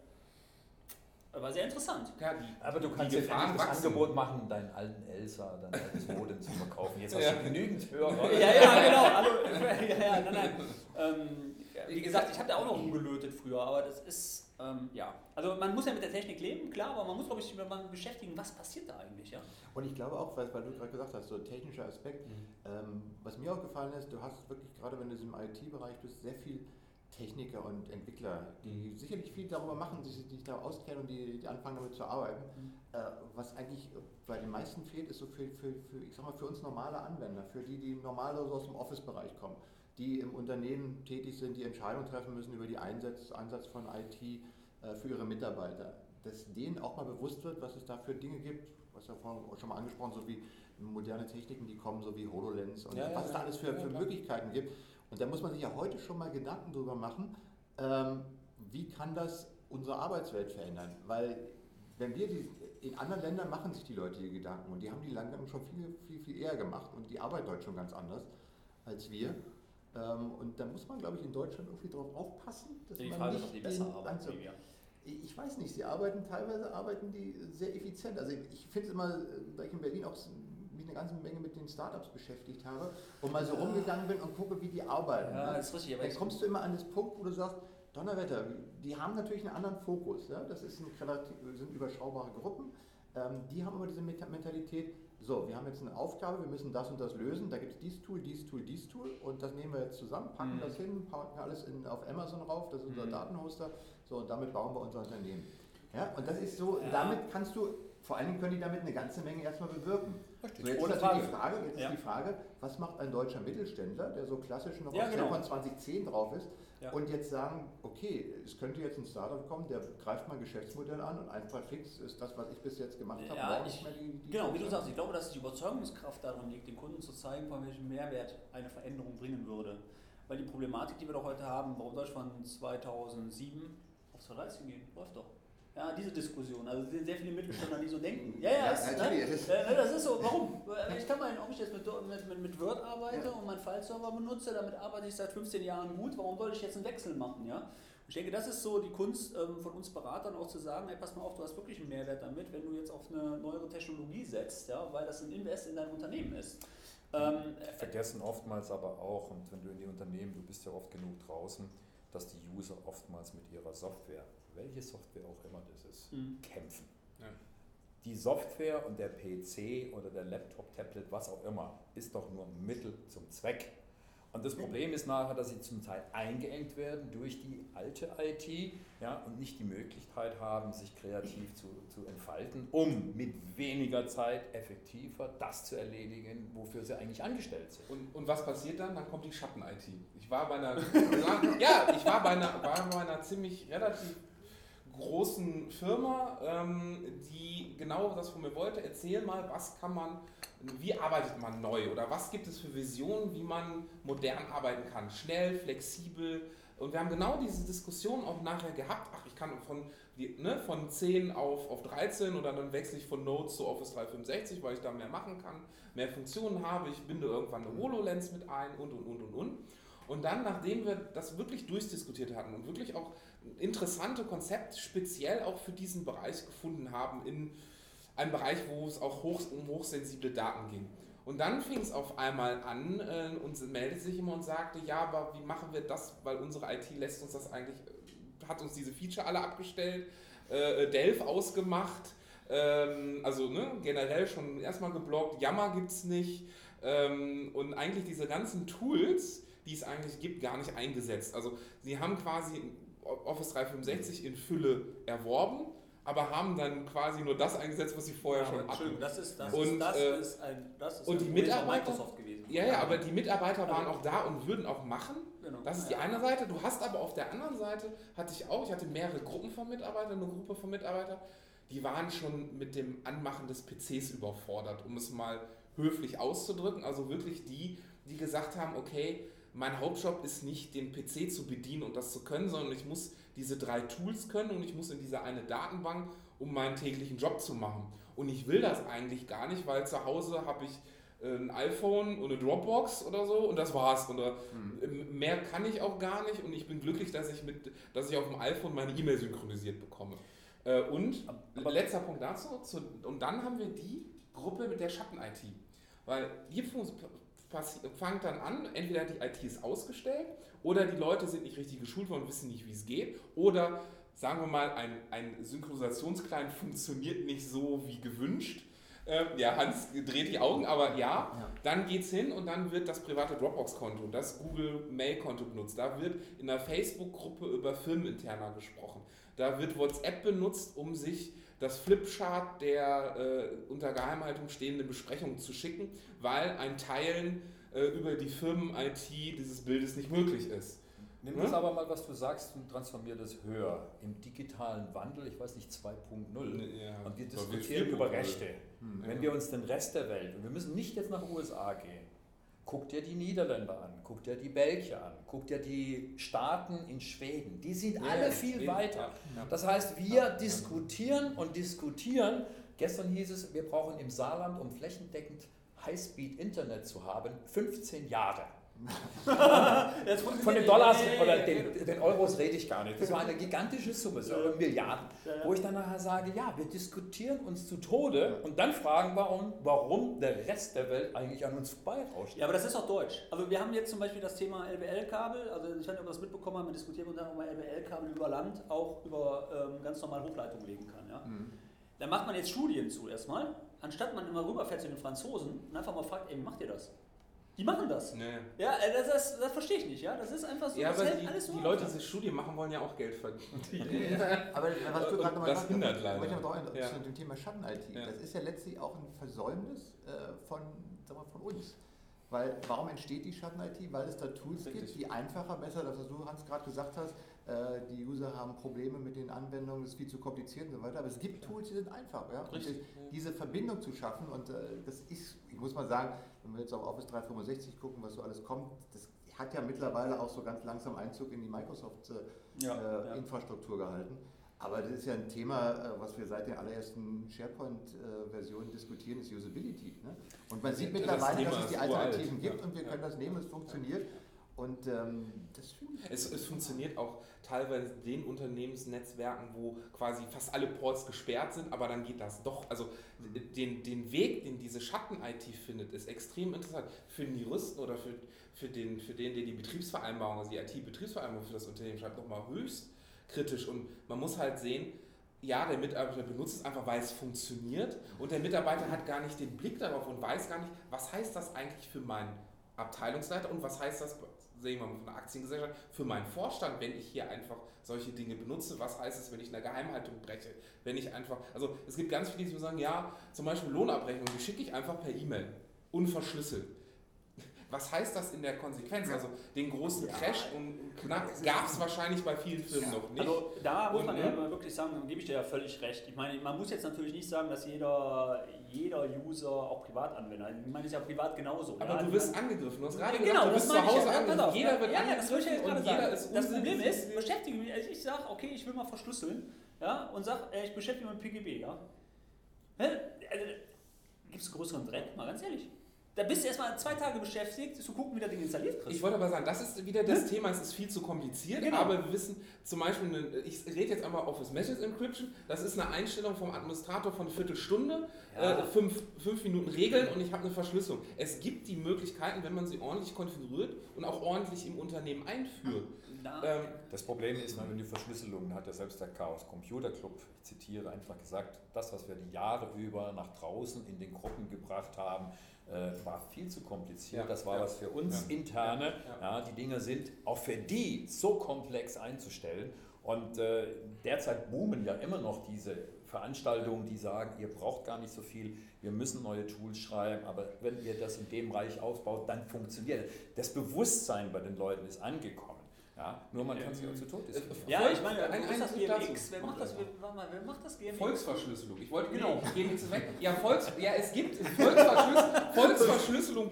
War sehr interessant. Ja, aber du kannst jetzt das Angebot machen, deinen alten Elsa, dein altes (laughs) Modem zu verkaufen. Jetzt hast du genügend Hörer. (laughs) ja, ja, genau. Also, (laughs) ja, ja, nein, nein. Ähm, wie gesagt, ich habe da auch noch rumgelötet früher, aber das ist ähm, ja, also man muss ja mit der Technik leben, klar, aber man muss, glaube ich, mal beschäftigen, was passiert da eigentlich, ja. Und ich glaube auch, weil, weil du gerade gesagt hast, so technischer Aspekt, mhm. ähm, was mir auch gefallen ist, du hast wirklich, gerade wenn du im IT-Bereich bist, sehr viel Techniker und Entwickler, die mhm. sicherlich viel darüber machen, die sich da auskennen und die, die anfangen damit zu arbeiten. Mhm. Äh, was eigentlich bei den meisten fehlt, ist so für, für, für, ich sag mal, für uns normale Anwender, für die, die normalerweise aus dem Office-Bereich kommen, die im Unternehmen tätig sind, die Entscheidungen treffen müssen über den Einsatz, Einsatz von IT für ihre Mitarbeiter. Dass denen auch mal bewusst wird, was es da für Dinge gibt, was ja vorhin schon mal angesprochen, so wie moderne Techniken, die kommen, so wie HoloLens und ja, was ja, es da alles für, für Möglichkeiten gibt. Und da muss man sich ja heute schon mal Gedanken drüber machen, ähm, wie kann das unsere Arbeitswelt verändern? Weil wenn wir die, in anderen Ländern machen sich die Leute die Gedanken und die haben die langsam schon viel, viel, viel eher gemacht und die arbeiten heute schon ganz anders als wir. Ähm, und da muss man, glaube ich, in Deutschland irgendwie drauf aufpassen, dass die man Frage nicht ist, ob die besser arbeiten wir. Ich weiß nicht, sie arbeiten teilweise arbeiten die sehr effizient. Also ich finde es immer, da ich in Berlin auch mich eine ganze Menge mit den Startups beschäftigt habe und mal so rumgegangen bin und gucke, wie die arbeiten. Ja, ne? das ist richtig. Dann kommst du immer an das Punkt, wo du sagst, Donnerwetter, die haben natürlich einen anderen Fokus. Ja? Das ist ein relativ, sind überschaubare Gruppen. Ähm, die haben aber diese Mentalität, so, wir haben jetzt eine Aufgabe, wir müssen das und das lösen, da gibt es dieses Tool, dieses Tool, dieses Tool und das nehmen wir jetzt zusammen, packen mhm. das hin, packen alles in, auf Amazon rauf, das ist unser mhm. Datenhoster, so und damit bauen wir unser Unternehmen. Ja, und das ist so, ja. damit kannst du, vor allen Dingen können die damit eine ganze Menge erstmal bewirken. So, jetzt Ohne ist Frage. die Frage, jetzt ja. ist die Frage, was macht ein deutscher Mittelständler, der so klassisch noch ja, genau. von 2010 drauf ist, ja. und jetzt sagen, okay, es könnte jetzt ein Startup kommen, der greift mal ein Geschäftsmodell an und einfach fix ist das, was ich bis jetzt gemacht habe, ja, ich, die, die Genau, wie du sagst, ich glaube, dass die Überzeugungskraft daran liegt, den Kunden zu zeigen, von welchem Mehrwert eine Veränderung bringen würde. Weil die Problematik, die wir doch heute haben, warum soll ich von 2007 auf 2013 gehen? Läuft doch. Ja, diese Diskussion. Also sind sehr viele Mittelständler, die so denken. Ja, ja, ja ist, ne? ne? das ist so. Warum? Ich kann mal, ob ich jetzt mit, mit, mit Word arbeite ja. und meinen File-Server benutze, damit arbeite ich seit 15 Jahren gut. Warum soll ich jetzt einen Wechsel machen? Ja? Ich denke, das ist so die Kunst ähm, von uns Beratern auch zu sagen, ey, pass mal auf, du hast wirklich einen Mehrwert damit, wenn du jetzt auf eine neuere Technologie setzt, ja, weil das ein Invest in dein Unternehmen ist. Ähm, vergessen oftmals aber auch, und wenn du in die Unternehmen, du bist ja oft genug draußen, dass die User oftmals mit ihrer Software, welche Software auch immer das ist, mhm. kämpfen. Ja. Die Software und der PC oder der Laptop, Tablet, was auch immer, ist doch nur Mittel zum Zweck. Und das Problem ist nachher, dass sie zum Teil eingeengt werden durch die alte IT ja, und nicht die Möglichkeit haben, sich kreativ zu, zu entfalten, um mit weniger Zeit effektiver das zu erledigen, wofür sie eigentlich angestellt sind. Und, und was passiert dann? Dann kommt die Schatten-IT. Ich war bei einer, (laughs) ja, ich war bei einer, war bei einer ziemlich relativ großen Firma, ähm, die genau das von mir wollte. Erzähl mal, was kann man wie arbeitet man neu oder was gibt es für Visionen, wie man modern arbeiten kann, schnell, flexibel. Und wir haben genau diese Diskussion auch nachher gehabt. Ach, ich kann von, ne, von 10 auf, auf 13 oder dann wechsle ich von Notes zu Office 365, weil ich da mehr machen kann, mehr Funktionen habe. Ich binde irgendwann eine HoloLens mit ein und und und und und. Und dann, nachdem wir das wirklich durchdiskutiert hatten und wirklich auch interessante Konzepte speziell auch für diesen Bereich gefunden haben in ein Bereich, wo es auch hoch, um hochsensible Daten ging. Und dann fing es auf einmal an äh, und meldete sich immer und sagte, ja, aber wie machen wir das, weil unsere IT lässt uns das eigentlich, äh, hat uns diese Feature alle abgestellt, äh, Delph ausgemacht, ähm, also ne, generell schon erstmal geblockt, Yammer es nicht ähm, und eigentlich diese ganzen Tools, die es eigentlich gibt, gar nicht eingesetzt. Also sie haben quasi Office 365 in Fülle erworben, aber haben dann quasi nur das eingesetzt, was sie vorher ja, schon hatten. Das ist, das und, ist, das äh, ist ein, das ist und die Mitarbeiter, Microsoft gewesen. Ja, ja, aber die Mitarbeiter waren auch da und würden auch machen. Genau. Das ist die eine Seite. Du hast aber auf der anderen Seite, hatte ich auch, ich hatte mehrere Gruppen von Mitarbeitern, eine Gruppe von Mitarbeitern, die waren schon mit dem Anmachen des PCs überfordert, um es mal höflich auszudrücken. Also wirklich die, die gesagt haben, okay, mein Hauptjob ist nicht den PC zu bedienen und das zu können, sondern ich muss diese drei Tools können und ich muss in diese eine Datenbank, um meinen täglichen Job zu machen. Und ich will das eigentlich gar nicht, weil zu Hause habe ich äh, ein iPhone und eine Dropbox oder so und das war's. Und mhm. mehr kann ich auch gar nicht und ich bin glücklich, dass ich, mit, dass ich auf dem iPhone meine E-Mail synchronisiert bekomme. Äh, und aber letzter Punkt dazu, zu, und dann haben wir die Gruppe mit der Schatten-IT. Weil hier fängt dann an, entweder die IT ist ausgestellt oder die Leute sind nicht richtig geschult worden und wissen nicht, wie es geht. Oder sagen wir mal, ein, ein Synchronisationsclient funktioniert nicht so wie gewünscht. Ähm, ja, Hans dreht die Augen, aber ja, ja. dann es hin und dann wird das private Dropbox-Konto, das Google Mail-Konto benutzt. Da wird in der Facebook-Gruppe über Firmeninterner gesprochen. Da wird WhatsApp benutzt, um sich das Flipchart der äh, unter Geheimhaltung stehenden Besprechungen zu schicken, weil ein Teilen äh, über die Firmen-IT dieses Bildes nicht möglich ist. Nimm das hm? aber mal, was du sagst, und transformier das höher. Im digitalen Wandel, ich weiß nicht, 2.0. Ja, und wir diskutieren über Rechte. Hm, Wenn ja. wir uns den Rest der Welt, und wir müssen nicht jetzt nach USA gehen, guck dir die Niederländer an, guck dir die Belgier an, guck dir die Staaten in Schweden. Die sind ja, alle viel Schweden, weiter. Das heißt, wir diskutieren und diskutieren. Gestern hieß es, wir brauchen im Saarland, um flächendeckend Highspeed-Internet zu haben, 15 Jahre. (laughs) Von den Dollars oder den, den, Euros rede ich gar nicht. Das war eine gigantische Summe, so Milliarden. Wo ich dann nachher sage, ja, wir diskutieren uns zu Tode und dann fragen wir uns, warum der Rest der Welt eigentlich an uns vorbeirauscht. Ja, aber das ist auch deutsch. Also wir haben jetzt zum Beispiel das Thema LBL-Kabel. Also ich weiß nicht, ob ihr das mitbekommen habt, wir diskutieren unter anderem LBL-Kabel über Land auch über ähm, ganz normal Hochleitungen legen kann. Ja? Mhm. Da macht man jetzt Studien zu erstmal, anstatt man immer rüberfährt zu den Franzosen und einfach mal fragt, ey, wie macht ihr das? Die machen das. Nee. Ja, äh, das, das, das, verstehe ich nicht, ja. Das ist einfach so. Ja, aber die, so die Leute, die diese Studien machen, wollen ja auch Geld verdienen. (laughs) (laughs) aber was du gerade nochmal hindert leider. Ich möchte ja. zu dem Thema Schatten-IT. Ja. Das ist ja letztlich auch ein Versäumnis äh, von, sagen wir, von uns. Weil warum entsteht die Schatten-IT? Weil es da Tools Richtig. gibt, die einfacher, besser, das was du Hans gerade gesagt hast, äh, die User haben Probleme mit den Anwendungen, das ist viel zu kompliziert und so weiter. Aber es gibt Tools, die sind einfach. Ja? diese Verbindung zu schaffen und äh, das ist, ich muss mal sagen, wenn wir jetzt auf Office 365 gucken, was so alles kommt, das hat ja mittlerweile auch so ganz langsam Einzug in die Microsoft-Infrastruktur äh, ja, ja. gehalten. Aber das ist ja ein Thema, was wir seit den allerersten SharePoint-Versionen diskutieren, ist Usability. Ne? Und man sieht mittlerweile, dass es die Alternativen gibt und wir können das nehmen, es funktioniert. Und ähm, das finde ich. Es, es funktioniert auch teilweise den Unternehmensnetzwerken, wo quasi fast alle Ports gesperrt sind, aber dann geht das doch. Also den, den Weg, den diese Schatten-IT findet, ist extrem interessant. Für den Juristen oder für, für, den, für den, der die Betriebsvereinbarung, also die IT-Betriebsvereinbarung für das Unternehmen schreibt, nochmal höchst kritisch. Und man muss halt sehen, ja, der Mitarbeiter benutzt es einfach, weil es funktioniert und der Mitarbeiter hat gar nicht den Blick darauf und weiß gar nicht, was heißt das eigentlich für meinen Abteilungsleiter und was heißt das sehen wir mal von der Aktiengesellschaft, für meinen Vorstand, wenn ich hier einfach solche Dinge benutze, was heißt es, wenn ich eine Geheimhaltung breche, wenn ich einfach, also es gibt ganz viele, die sagen, ja, zum Beispiel Lohnabrechnung, die schicke ich einfach per E-Mail, unverschlüsselt. Was heißt das in der Konsequenz? Also den großen ja, Crash und Knack gab es wahrscheinlich bei vielen Firmen ja. noch nicht. Also da muss man ja ne? wirklich sagen, gebe ich dir ja völlig recht. Ich meine, man muss jetzt natürlich nicht sagen, dass jeder, jeder User auch Privatanwender, ich meine, ist ja privat genauso. Aber ja, du wirst angegriffen, du hast gerade genau, gesagt, du bist zu Hause angegriffen, jeder wird angegriffen das und jeder sagen. ist Das Problem ist, beschäftige mich, also ich sage, okay, ich will mal verschlüsseln ja, und sage, äh, ich beschäftige mich mit PGB. Ja. Also, Gibt es größeren Dreck, mal ganz ehrlich. Da bist du erstmal zwei Tage beschäftigt, zu gucken, wie der Ding installiert kriegst. Ich wollte aber sagen, das ist wieder das hm? Thema, es ist viel zu kompliziert, genau. aber wir wissen zum Beispiel, ich rede jetzt einmal Office Message Encryption, das ist eine Einstellung vom Administrator von Viertelstunde, ja. äh, fünf, fünf Minuten Regeln und ich habe eine Verschlüsselung. Es gibt die Möglichkeiten, wenn man sie ordentlich konfiguriert und auch ordentlich im Unternehmen einführt. Ähm, das Problem ist, wenn die Verschlüsselung hat ja selbst der Chaos Computer Club, ich zitiere, einfach gesagt, das, was wir die Jahre über nach draußen in den Gruppen gebracht haben, äh, war viel zu kompliziert. Ja, das war ja, was für uns ja, interne. Ja, die Dinge sind auch für die so komplex einzustellen. Und äh, derzeit boomen ja immer noch diese Veranstaltungen, die sagen, ihr braucht gar nicht so viel, wir müssen neue Tools schreiben, aber wenn ihr das in dem Bereich aufbaut, dann funktioniert das. Bewusstsein bei den Leuten ist angekommen. Ja, nur man kann sich auch zu Tod ist. Ja, ich meine, ein, ein das GMX, wer macht das, wer macht das GMX? Volksverschlüsselung. Ich wollte genau, GMX weg. Ja, Volks, ja, es gibt Volksverschlüsselung.de, (laughs) Volksverschlüsselung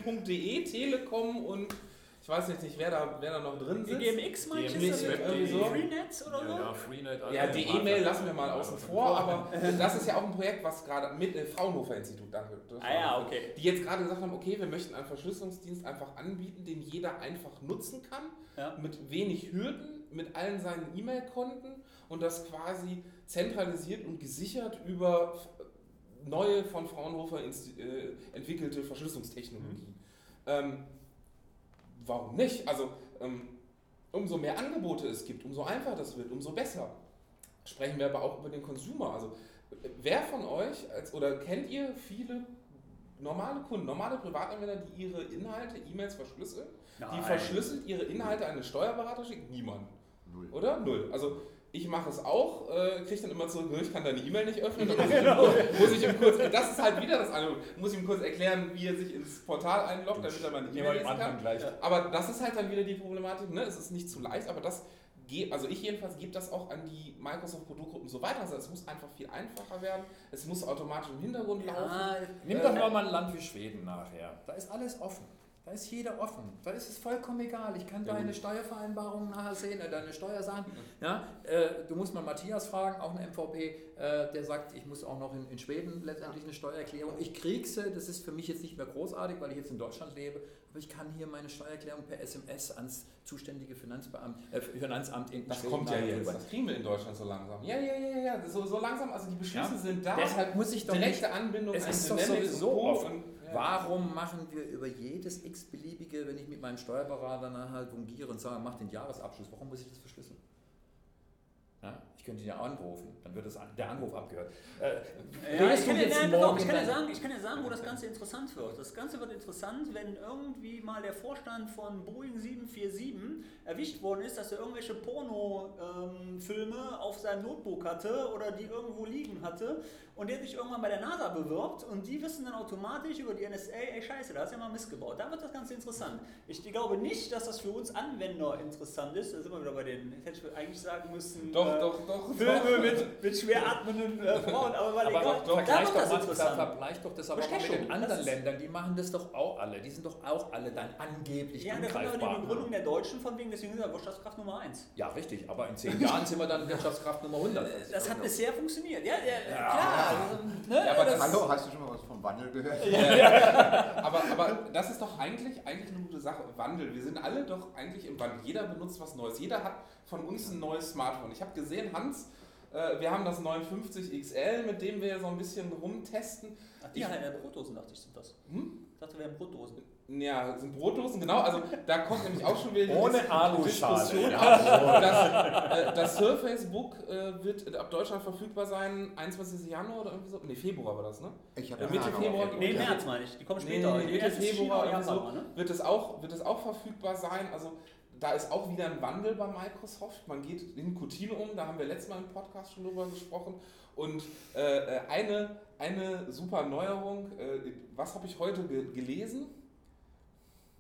Telekom und ich weiß jetzt nicht, wer da, wer da noch drin sitzt. GMX meinst du? So? Freenet oder so? Ja, Freenet. Ja, die E-Mail lassen wir mal außen vor, aber (laughs) das ist ja auch ein Projekt, was gerade mit dem äh, Fraunhofer Institut, danke. Ah ja, okay. Die jetzt gerade gesagt haben, okay, wir möchten einen Verschlüsselungsdienst einfach anbieten, den jeder einfach nutzen kann, ja. mit wenig Hürden, mit allen seinen E-Mail-Konten und das quasi zentralisiert und gesichert über neue von Fraunhofer äh, entwickelte Verschlüsselungstechnologien. Mhm. Ähm, warum nicht? Also ähm, umso mehr Angebote es gibt, umso einfacher das wird, umso besser. Sprechen wir aber auch über den Consumer. Also wer von euch als, oder kennt ihr viele normale Kunden, normale Privatanwender, die ihre Inhalte, E-Mails verschlüsseln? Nein. Die verschlüsselt ihre Inhalte an einen Steuerberater schicken? Niemand. Null. Oder? Null. Also ich mache es auch, äh, kriege dann immer zurück, ich kann deine E-Mail nicht öffnen. (laughs) Muss, genau. ich muss ich ihm kurz, das ist halt wieder das andere, muss ich ihm kurz erklären, wie er sich ins Portal einloggt, damit er meine E-Mail lesen kann. Gleich. Aber das ist halt dann wieder die Problematik, ne? es ist nicht zu leicht, aber das also ich jedenfalls gebe das auch an die Microsoft-Produktgruppen so weiter. Also es muss einfach viel einfacher werden. Es muss automatisch im Hintergrund laufen. Ja, Nimm doch äh, mal ein Land wie Schweden nachher. Da ist alles offen. Da ist jeder offen. Da ist es vollkommen egal. Ich kann ja, deine Steuervereinbarung nachher sehen, äh, deine Steuersachen. Ja, äh, du musst mal Matthias fragen, auch eine MVP, äh, der sagt, ich muss auch noch in, in Schweden letztendlich eine Steuererklärung. Ich kriege sie, das ist für mich jetzt nicht mehr großartig, weil ich jetzt in Deutschland lebe, ich kann hier meine Steuererklärung per SMS ans zuständige Finanzbeamt, äh, Finanzamt in Das kommt ja jetzt. Das kriegen wir in Deutschland so langsam. Ja, ja, ja, ja. So, so langsam, also die Beschlüsse ja. sind da. Deshalb muss ich doch direkte nicht, Anbindung es ist doch sowieso offen. Warum machen wir über jedes x-beliebige, wenn ich mit meinem Steuerberater dann halt fungiere und sage, mach den Jahresabschluss, warum muss ich das verschlüsseln? Ich könnte ihn ja anrufen, dann wird das, der Anruf abgehört. Äh, ja, ich, kann ja, nein, auf, ich, kann ja sagen, ich kann ja sagen, wo das Ganze interessant wird. Das Ganze wird interessant, wenn irgendwie mal der Vorstand von Boeing 747 erwischt worden ist, dass er irgendwelche Pornofilme ähm, auf seinem Notebook hatte oder die irgendwo liegen hatte und der sich irgendwann bei der NASA bewirbt und die wissen dann automatisch über die NSA, ey scheiße, da hast du ja mal missgebaut. Da wird das Ganze interessant. Ich glaube nicht, dass das für uns Anwender interessant ist. Da sind wir wieder bei den, hätte ich eigentlich sagen müssen, doch, äh, doch, doch, Filme doch. Mit, mit schwer atmenden äh, (laughs) Frauen, aber weil aber egal, doch, doch, vergleich, doch das interessant. vergleich doch das aber mal mit den anderen Ländern, die machen das doch auch alle. Die sind doch auch alle dann angeblich Ja, das war die Begründung der Deutschen von wegen, deswegen sind wir Wirtschaftskraft Nummer 1. Ja, richtig, aber in zehn Jahren sind wir dann (laughs) Wirtschaftskraft Nummer 100. Das, das hat bisher funktioniert. Ja, ja, ja klar. Also, ne, ja, aber das, Hallo, hast du schon mal was vom Wandel gehört? Ja. aber, aber das ist doch eigentlich, eigentlich eine gute Sache. Wandel. Wir sind alle doch eigentlich im Wandel. Jeder benutzt was Neues. Jeder hat von uns ein neues Smartphone. Ich habe gesehen, Hans, äh, wir haben das 59 XL, mit dem wir so ein bisschen rumtesten. Ach, die ich, äh, Brotdosen, dachte ich, sind das. Hm? Ich dachte, wir haben Brotdosen. Ja, sind Brotdosen, genau. Also da kommt nämlich auch schon wieder Ohne die Diskussion. das, äh, das Surface Book äh, wird ab Deutschland verfügbar sein, 21. Januar oder irgendwie so. Ne, Februar war das, ne? Ich habe äh, Mitte Februar. Nee, März meine ich. Die kommen später. Nee, Mitte Februar oder so ne? wird, es auch, wird es auch verfügbar sein. Also da ist auch wieder ein Wandel bei Microsoft. Man geht in Coutinho um, da haben wir letztes Mal im Podcast schon drüber gesprochen. Und äh, äh eine, eine super Neuerung, äh, was habe ich heute ge gelesen?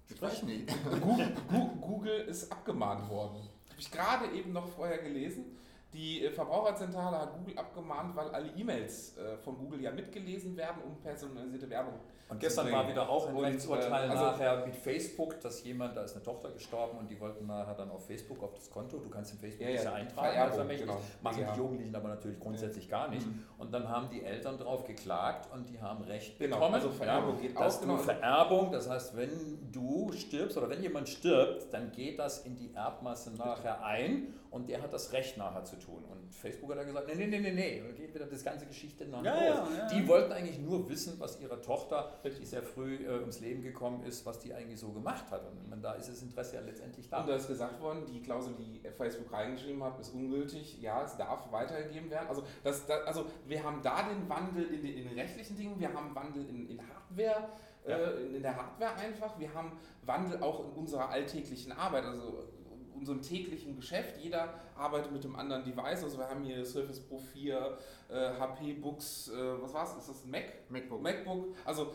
Ich weiß nicht. Google, Google ist abgemahnt worden. Habe ich gerade eben noch vorher gelesen. Die äh, Verbraucherzentrale hat Google abgemahnt, weil alle E-Mails äh, von Google ja mitgelesen werden, um personalisierte Werbung und gestern war wieder auch ein und, Rechtsurteil äh, also nachher mit Facebook, dass jemand, da ist eine Tochter gestorben und die wollten nachher dann auf Facebook, auf das Konto, du kannst in Facebook ja, ja eintragen als Vermächtnis, genau. machen ja. die Jugendlichen aber natürlich grundsätzlich gar nicht. Mhm. Und dann haben die Eltern darauf geklagt und die haben Recht genau. bekommen. Also Vererbung ja, geht dass auch. Genau. Vererbung, das heißt, wenn du stirbst oder wenn jemand stirbt, dann geht das in die Erbmasse nachher ein und der hat das Recht nachher zu tun. Und Facebook hat dann gesagt, nee, nee, nee, nee, nee, und geht wieder das ganze Geschichte nach ja, ja, ja, Die wollten eigentlich nur wissen, was ihre Tochter, die sehr früh äh, ums Leben gekommen ist, was die eigentlich so gemacht hat. Und man, da ist das Interesse ja letztendlich da. Und da ist gesagt worden, die Klausel, die Facebook reingeschrieben hat, ist ungültig. Ja, es darf weitergegeben werden. Also, das, das, also wir haben da den Wandel in den, in den rechtlichen Dingen, wir haben Wandel in, in Hardware. Äh, in der Hardware einfach. Wir haben Wandel auch in unserer alltäglichen Arbeit. Also unserem täglichen Geschäft. Jeder arbeitet mit dem anderen Device. Also wir haben hier Surface Pro 4, äh, HP Books, äh, was war's? Ist das ein Mac? MacBook. MacBook. Also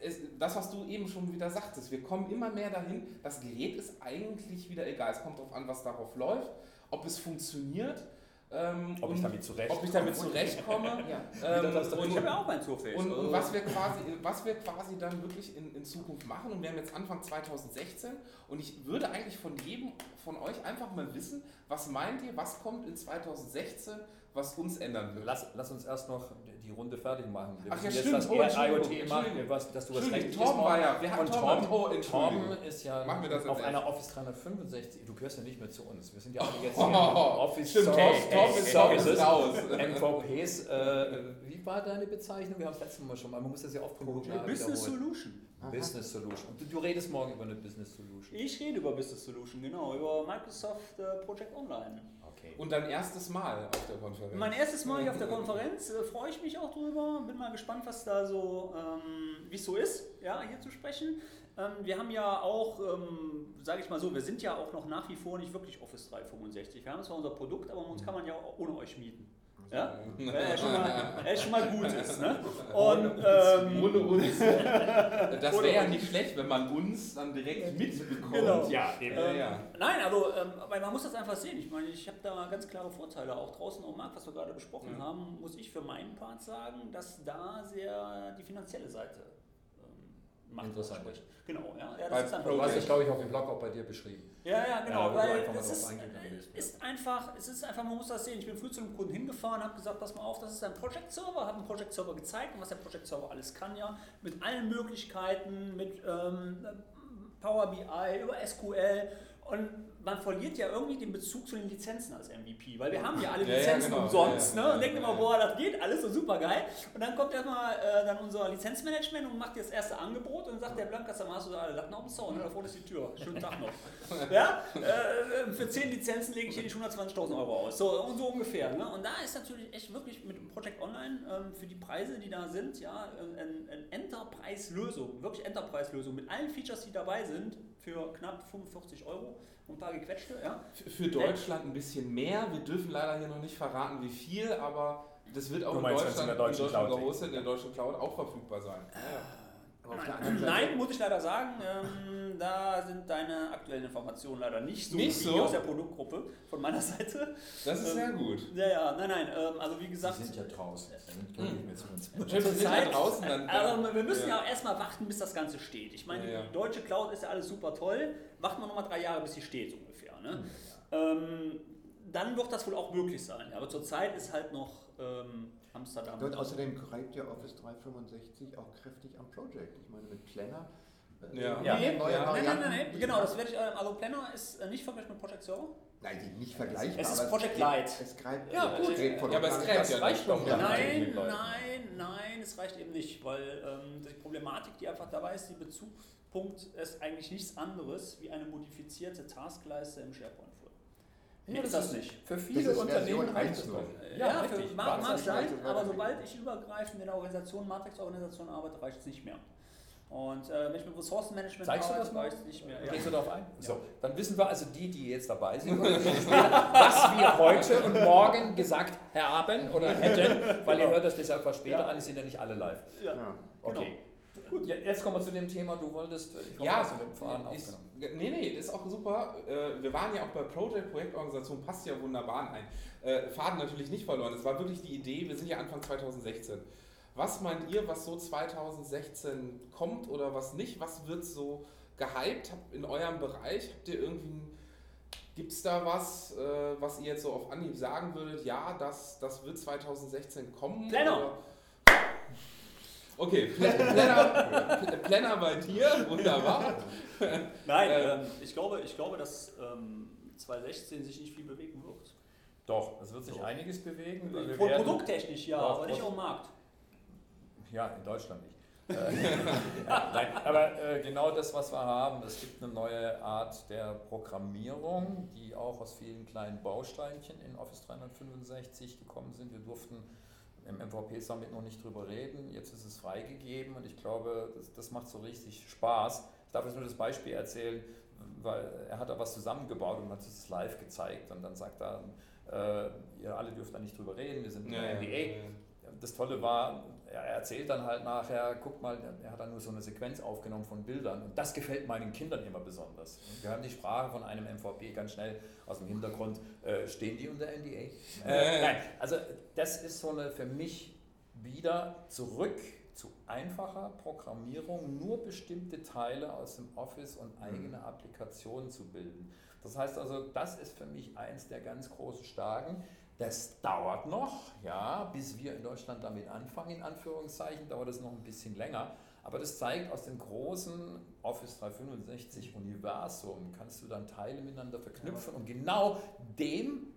es, das, was du eben schon wieder sagtest, wir kommen immer mehr dahin, das Gerät ist eigentlich wieder egal. Es kommt darauf an, was darauf läuft, ob es funktioniert ähm, ob, ich damit zurechtkomme. ob ich damit zurechtkomme. (laughs) ja. ähm, und, ich habe ja auch mein Surface. Und, und, was, wir quasi, was wir quasi dann wirklich in, in Zukunft machen, und wir haben jetzt Anfang 2016, und ich würde eigentlich von jedem von euch einfach mal wissen, was meint ihr, was kommt in 2016, was uns ändern wird? Lass, lass uns erst noch die Runde fertig machen. Wir Ach ja, stimmt. Jetzt, oh, IoT macht, was, dass du was recht Torben war ja, wir haben Torben, Torben, Torben ist ja Machen wir das auf einer Office 365, du gehörst ja nicht mehr zu uns, wir sind ja alle jetzt oh, (laughs) hier Office stimmt, Torben ist raus. (laughs) MVPs, äh, wie war deine Bezeichnung? Wir haben es letztes Mal schon mal, man muss das ja oft probieren. Business Solution. Business Solution. Und du, du, redest morgen über eine Business Solution. Ich rede über Business Solution, genau, über Microsoft äh, Project Online. Okay. Und dein erstes Mal auf der Konferenz? Mein erstes Mal hier auf der Konferenz, äh, freue ich mich auch drüber. Bin mal gespannt, was da so, ähm, wie es so ist, ja, hier zu sprechen. Ähm, wir haben ja auch, ähm, sage ich mal so, wir sind ja auch noch nach wie vor nicht wirklich Office 365. Wir haben zwar unser Produkt, aber uns kann man ja auch ohne euch mieten. Ja? Weil er schon mal, (laughs) er schon mal gut ist. Ne? (laughs) Und, ähm, ohne uns. (laughs) Das wäre ja nicht schlecht, wenn man uns dann direkt mitbekommt. Genau. Ja, eben. Ähm, ja. Nein, also ähm, weil man muss das einfach sehen. Ich meine, ich habe da ganz klare Vorteile. Auch draußen am Markt, was wir gerade besprochen mhm. haben, muss ich für meinen Part sagen, dass da sehr die finanzielle Seite macht. Interessant. Genau, ja. ja das bei ist einfach, was ich glaube ich auf dem Blog auch bei dir beschrieben. Ja, ja, genau. Ja, weil es ist, ist, einfach, es ist einfach, man muss das sehen. Ich bin früh zu einem Kunden hingefahren, habe gesagt, pass mal auf, das ist ein Project Server, habe einen Project Server gezeigt und was der Project Server alles kann, ja, mit allen Möglichkeiten, mit ähm, Power BI, über SQL und man verliert ja irgendwie den Bezug zu den Lizenzen als MVP, weil wir haben ja alle Lizenzen ja, ja, genau. umsonst ja, ne? und denken immer, boah, das geht alles so super geil. Und dann kommt erstmal äh, dann unser Lizenzmanagement und macht das erste Angebot und sagt der Blankas, dann hast du da alle Latten auf dem Zaun, ne? da vorne ist die Tür. Schönen Tag noch. (laughs) ja? Äh, für 10 Lizenzen lege ich hier nicht 120.000 Euro aus. So, und so ungefähr. Ne? Und da ist natürlich echt wirklich mit Project Online ähm, für die Preise, die da sind, ja, eine ein Enterprise-Lösung, wirklich Enterprise-Lösung mit allen Features, die dabei sind, für knapp 45 Euro ein paar gequetschte. Ja. Für Deutschland ein bisschen mehr. Wir dürfen leider hier noch nicht verraten, wie viel, aber das wird auch in Deutschland, in der deutschen, in Cloud, in der deutschen Cloud auch verfügbar sein. Ja. Nein, nein, muss ich leider sagen, ähm, da sind deine aktuellen Informationen leider nicht so nicht wie so? aus der Produktgruppe von meiner (laughs) Seite. Das ist ähm, sehr gut. Ja, ja, nein, nein, ähm, also wie gesagt. Die sind ja draußen. Hm. wir. Zur Zeit, draußen, dann, also wir müssen ja, ja auch erstmal warten, bis das Ganze steht. Ich meine, ja, ja. die deutsche Cloud ist ja alles super toll. Warten wir nochmal drei Jahre, bis sie steht ungefähr. Ne? Hm, ähm, dann wird das wohl auch möglich sein. Aber zurzeit ist halt noch ähm, Amsterdam. Und außerdem greift ja Office 365 auch kräftig am Project. Ich meine, mit Planner Ja. Äh, Ja. neue Nee, nein, nein, nein, nein, genau, das werde ich, äh, also Planner ist äh, nicht vergleichbar mit Project Server. Nein, die nicht vergleichbar. Es ist Project Lite. Es greift, Ja, gut. Ja, aber es greift ja reicht nicht. doch Ja. Nein, nein, nein, es reicht eben nicht, weil ähm, die Problematik, die einfach dabei ist, die Bezugspunkt ist eigentlich nichts anderes wie eine modifizierte Taskleiste im SharePoint Mehr ist das nicht. Für viele Das ist Unternehmen reicht es 1.0. doch. Ja, richtig. für, mag, mag sein, aber sobald ich übergreifend in der Organisation, Matrix-Organisation arbeite, reicht es nicht mehr. Und äh, wenn ich mit Ressourcenmanagement Zeigst du arbeite, das mal? reicht es nicht mehr. Gehst du darauf ein? So, dann wissen wir also die, die jetzt dabei sind, (laughs) was wir heute und morgen gesagt haben oder hätten, weil ihr hört das deshalb was später Ja. an, es sind ja nicht alle live. Ja. Ja. Okay. Gut, je- jetzt kommen wir zu dem Thema, du wolltest, ich hoffe, Ja, du Faden ich, nee, nee, das ist auch super. Äh, Wir waren ja auch bei Project, Projektorganisation, passt ja wunderbar ein. Äh, Faden natürlich nicht verloren. Es war wirklich die Idee, wir sind ja Anfang 2016. Was meint ihr, was so 2016 kommt oder was nicht? Was wird so gehypt in eurem Bereich? Habt ihr irgendwie, gibt es da was, äh, was ihr jetzt so auf Anhieb sagen würdet? Ja, das, das wird 2016 kommen? Planner. Oder? Okay, Pla- Planner, Pl- Planner bei dir, wunderbar. Nein, Äh, ähm, ich, glaube, ich glaube, dass ähm, 2016 sich nicht viel bewegen wird. Doch, es wird sich Doch. einiges bewegen. weil wir produkttechnisch ja, aber nicht auf dem Markt. Ja, in Deutschland nicht. (laughs) Äh, ja, nein, aber äh, genau das, was wir haben, es gibt eine neue Art der Programmierung, die auch aus vielen kleinen Bausteinchen in Office 365 gekommen sind. Wir durften im MVP Summit noch nicht drüber reden, jetzt ist es freigegeben und ich glaube, das, das macht so richtig Spaß. Ich darf jetzt nur das Beispiel erzählen, weil er hat da was zusammengebaut und hat es live gezeigt und dann sagt er, äh, ihr alle dürft da nicht drüber reden, wir sind in der NDA das Tolle war, er erzählt dann halt nachher, guck mal, er hat dann nur so eine Sequenz aufgenommen von Bildern und das gefällt meinen Kindern immer besonders. Wir hören die Sprache von einem MVP ganz schnell aus dem Hintergrund, äh, stehen die unter NDA? Äh, nein, also das ist so eine für mich wieder zurück zu einfacher Programmierung, nur bestimmte Teile aus dem Office und eigene Applikationen zu bilden. Das heißt also, das ist für mich eins der ganz großen Starken. Das dauert noch, ja, bis wir in Deutschland damit anfangen, in Anführungszeichen, dauert es noch ein bisschen länger. Aber das zeigt, aus dem großen Office 365 Universum kannst du dann Teile miteinander verknüpfen und genau dem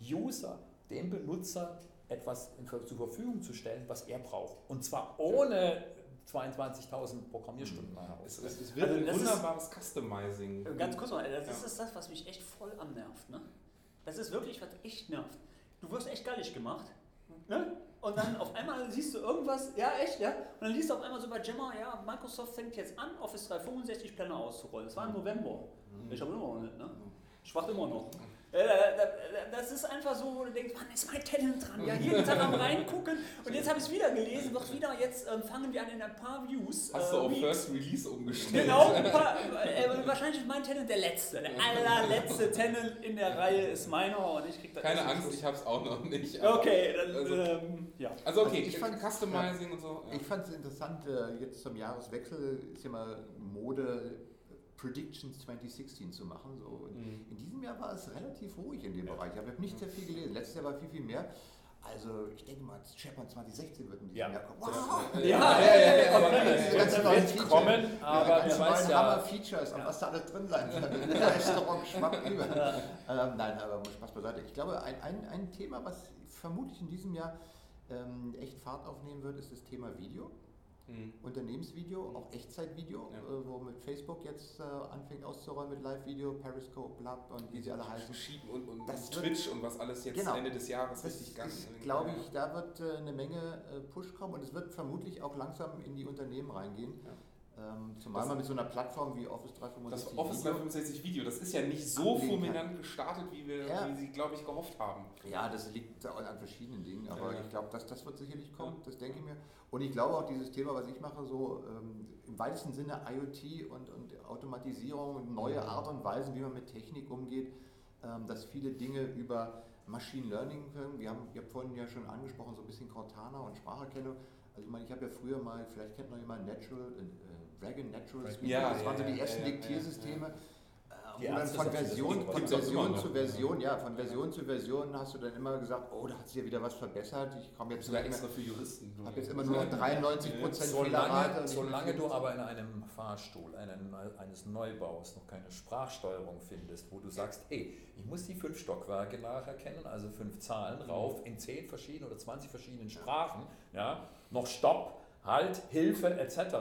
User, dem Benutzer etwas zur Verfügung zu stellen, was er braucht. Und zwar ohne 22.000 Programmierstunden Es, auszugeben. es, es wird Also ein das ist- wunderbares Customizing. Ganz kurz mal, das Ja. ist das, was mich echt voll annervt. Ne? Das ist wirklich, was echt nervt. Du wirst echt gallig gemacht. Ne? Und dann auf einmal siehst du irgendwas, ja echt, ja. Und dann liest du auf einmal so bei Gemma, ja, Microsoft fängt jetzt an, Office 365 Pläne auszurollen. Das war im November. Ich habe immer noch nicht, ne? Ich warte immer noch. Äh, da- da- Das ist einfach so, wo du denkst, Mann, ist mein Talent dran. Ja, jeden Tag am reingucken. Und jetzt habe ich es wieder gelesen, wird wieder, jetzt ähm, fangen wir an in ein paar Views. Hast äh, du auf Weeks. First Release umgestellt? Genau, ein paar, äh, wahrscheinlich ist mein Tenant der letzte. Der allerletzte Tenant in der Reihe ist meiner und ich krieg da Keine Angst, Schluss. ich hab's auch noch nicht. aber- Okay, dann, Also- ähm, ja. Also okay, Also ich ich fand's- Customizing und so. ja. Ich fand es interessant, äh, jetzt zum Jahreswechsel ist ja mal Mode, Predictions 2016 zu machen. So. Mhm. In diesem Jahr war es relativ ruhig in dem Bereich. Ich habe nicht sehr viel gelesen. Letztes Jahr war viel, viel mehr. Also ich denke mal, SharePoint 2016 wird in diesem Ja. Jahr kommen. Wow! Ja, ja, ja, ja, aber ja, es ja, wird, kommen, Ja, aber weißt neuen ja, Hammer-Features, und was da alles drin sein wird. Begeisterung schwappt über. Ähm, nein, aber Spaß beiseite. Ich glaube, ein, ein, ein Thema, was vermutlich in diesem Jahr ähm, echt Fahrt aufnehmen wird, ist das Thema Video. Mhm. Unternehmensvideo, auch Echtzeitvideo, Ja. äh, wo mit Facebook jetzt äh, anfängt auszurollen mit Live-Video, Periscope, Blab und wie sie alle heißen. Schieben und, und, Das und wird- Twitch und was alles jetzt Genau. Ende des Jahres Das richtig ganz. glaube ich, da wird äh, eine Menge äh, Push kommen und es wird vermutlich auch langsam in die Unternehmen reingehen. Ja. Ähm, zumal Das- man mit so einer Plattform wie Office 365 Das Office Video- 365 Video, das ist ja nicht so fulminant gestartet, wie, wir, Ja. wie sie, glaube ich, gehofft haben. Ja, das liegt an verschiedenen Dingen, aber Ja. ich glaube, das, das wird sicherlich kommen, Ja. das denke ich mir. Und ich glaube auch dieses Thema, was ich mache, so ähm, im weitesten Sinne IoT und, und Automatisierung und neue Ja. Art und Weisen, wie man mit Technik umgeht, ähm, dass viele Dinge über Machine Learning können. Wir haben, ihr habt vorhin ja schon angesprochen, so ein bisschen Cortana und Spracherkennung. Also ich meine, ich habe ja früher mal, vielleicht kennt noch jemand Natural, äh, Dragon Natural. Speaker, Ja, das waren so die ersten Diktiersysteme. die dann von Version, von Version zu Version, ja, von Version zu Version hast du dann immer gesagt, oh, da hat sich ja wieder was verbessert. Ich komme jetzt sogar extra für Juristen. Ich habe jetzt immer nur noch 93 Prozent Fehlerrate. Solange du aber in einem Fahrstuhl einen, eines Neubaus noch keine Sprachsteuerung findest, wo du sagst, ey, ich muss die fünf Stockwerke nacherkennen, also fünf Zahlen mhm. rauf in zehn verschiedenen oder 20 verschiedenen Sprachen, ja, noch Stopp, Halt, Hilfe etc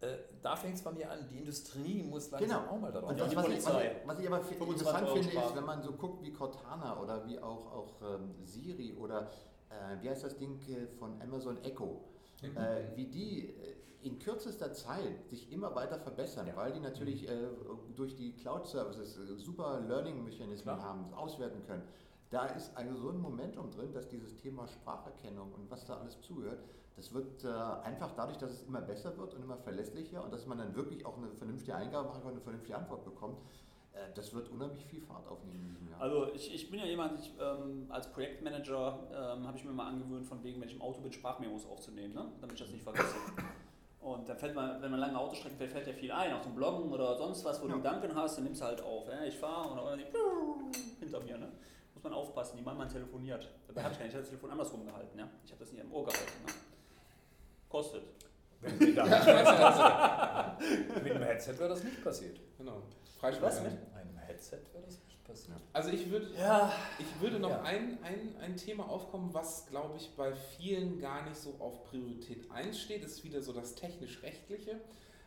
äh, da fängt es bei mir an, die Industrie muss langsam genau. auch mal darauf. Und was, was, ich, was, ich, aber interessant finde, ist, wenn man so guckt wie Cortana oder wie auch, auch ähm, Siri oder äh, wie heißt das Ding äh, von Amazon Echo, mhm. äh, wie die äh, in kürzester Zeit sich immer weiter verbessern, ja. weil die natürlich mhm. äh, durch die Cloud-Services super Learning-Mechanismen haben, auswerten können. Da ist also so ein Momentum drin, dass dieses Thema Spracherkennung und was da alles zugehört, das wird äh, einfach dadurch, dass es immer besser wird und immer verlässlicher und dass man dann wirklich auch eine vernünftige Eingabe machen kann und eine vernünftige Antwort bekommt, äh, das wird unheimlich viel Fahrt aufnehmen in diesem Jahr. Also ich, ich bin ja jemand, ich, ähm, als Projektmanager ähm, habe ich mir mal angewöhnt, von wegen, wenn ich im Auto bin, Sprachmemos aufzunehmen, ne? damit ich das nicht vergesse. Und dann fällt man, wenn man lange Autostrecken fährt, fällt ja viel ein, auf dem Bloggen oder sonst was, wo ja. du Gedanken hast, dann nimmst du halt auf. Ja? Ich fahre und dann hinter mir. Ne? Muss man aufpassen, die Mann telefoniert. Dabei habe ich gar nicht das Telefon andersrum gehalten. Ja? Ich habe das nicht im Ohr gehalten. Ne? Kostet. Wenn mit dem Headset wäre das nicht passiert. Genau. Was mit einem Headset wäre das nicht passiert. Also ich würde, ja. ich würde noch ja. ein, ein, ein Thema aufkommen, was glaube ich bei vielen gar nicht so auf Priorität 1 steht. Das ist wieder so das technisch-rechtliche.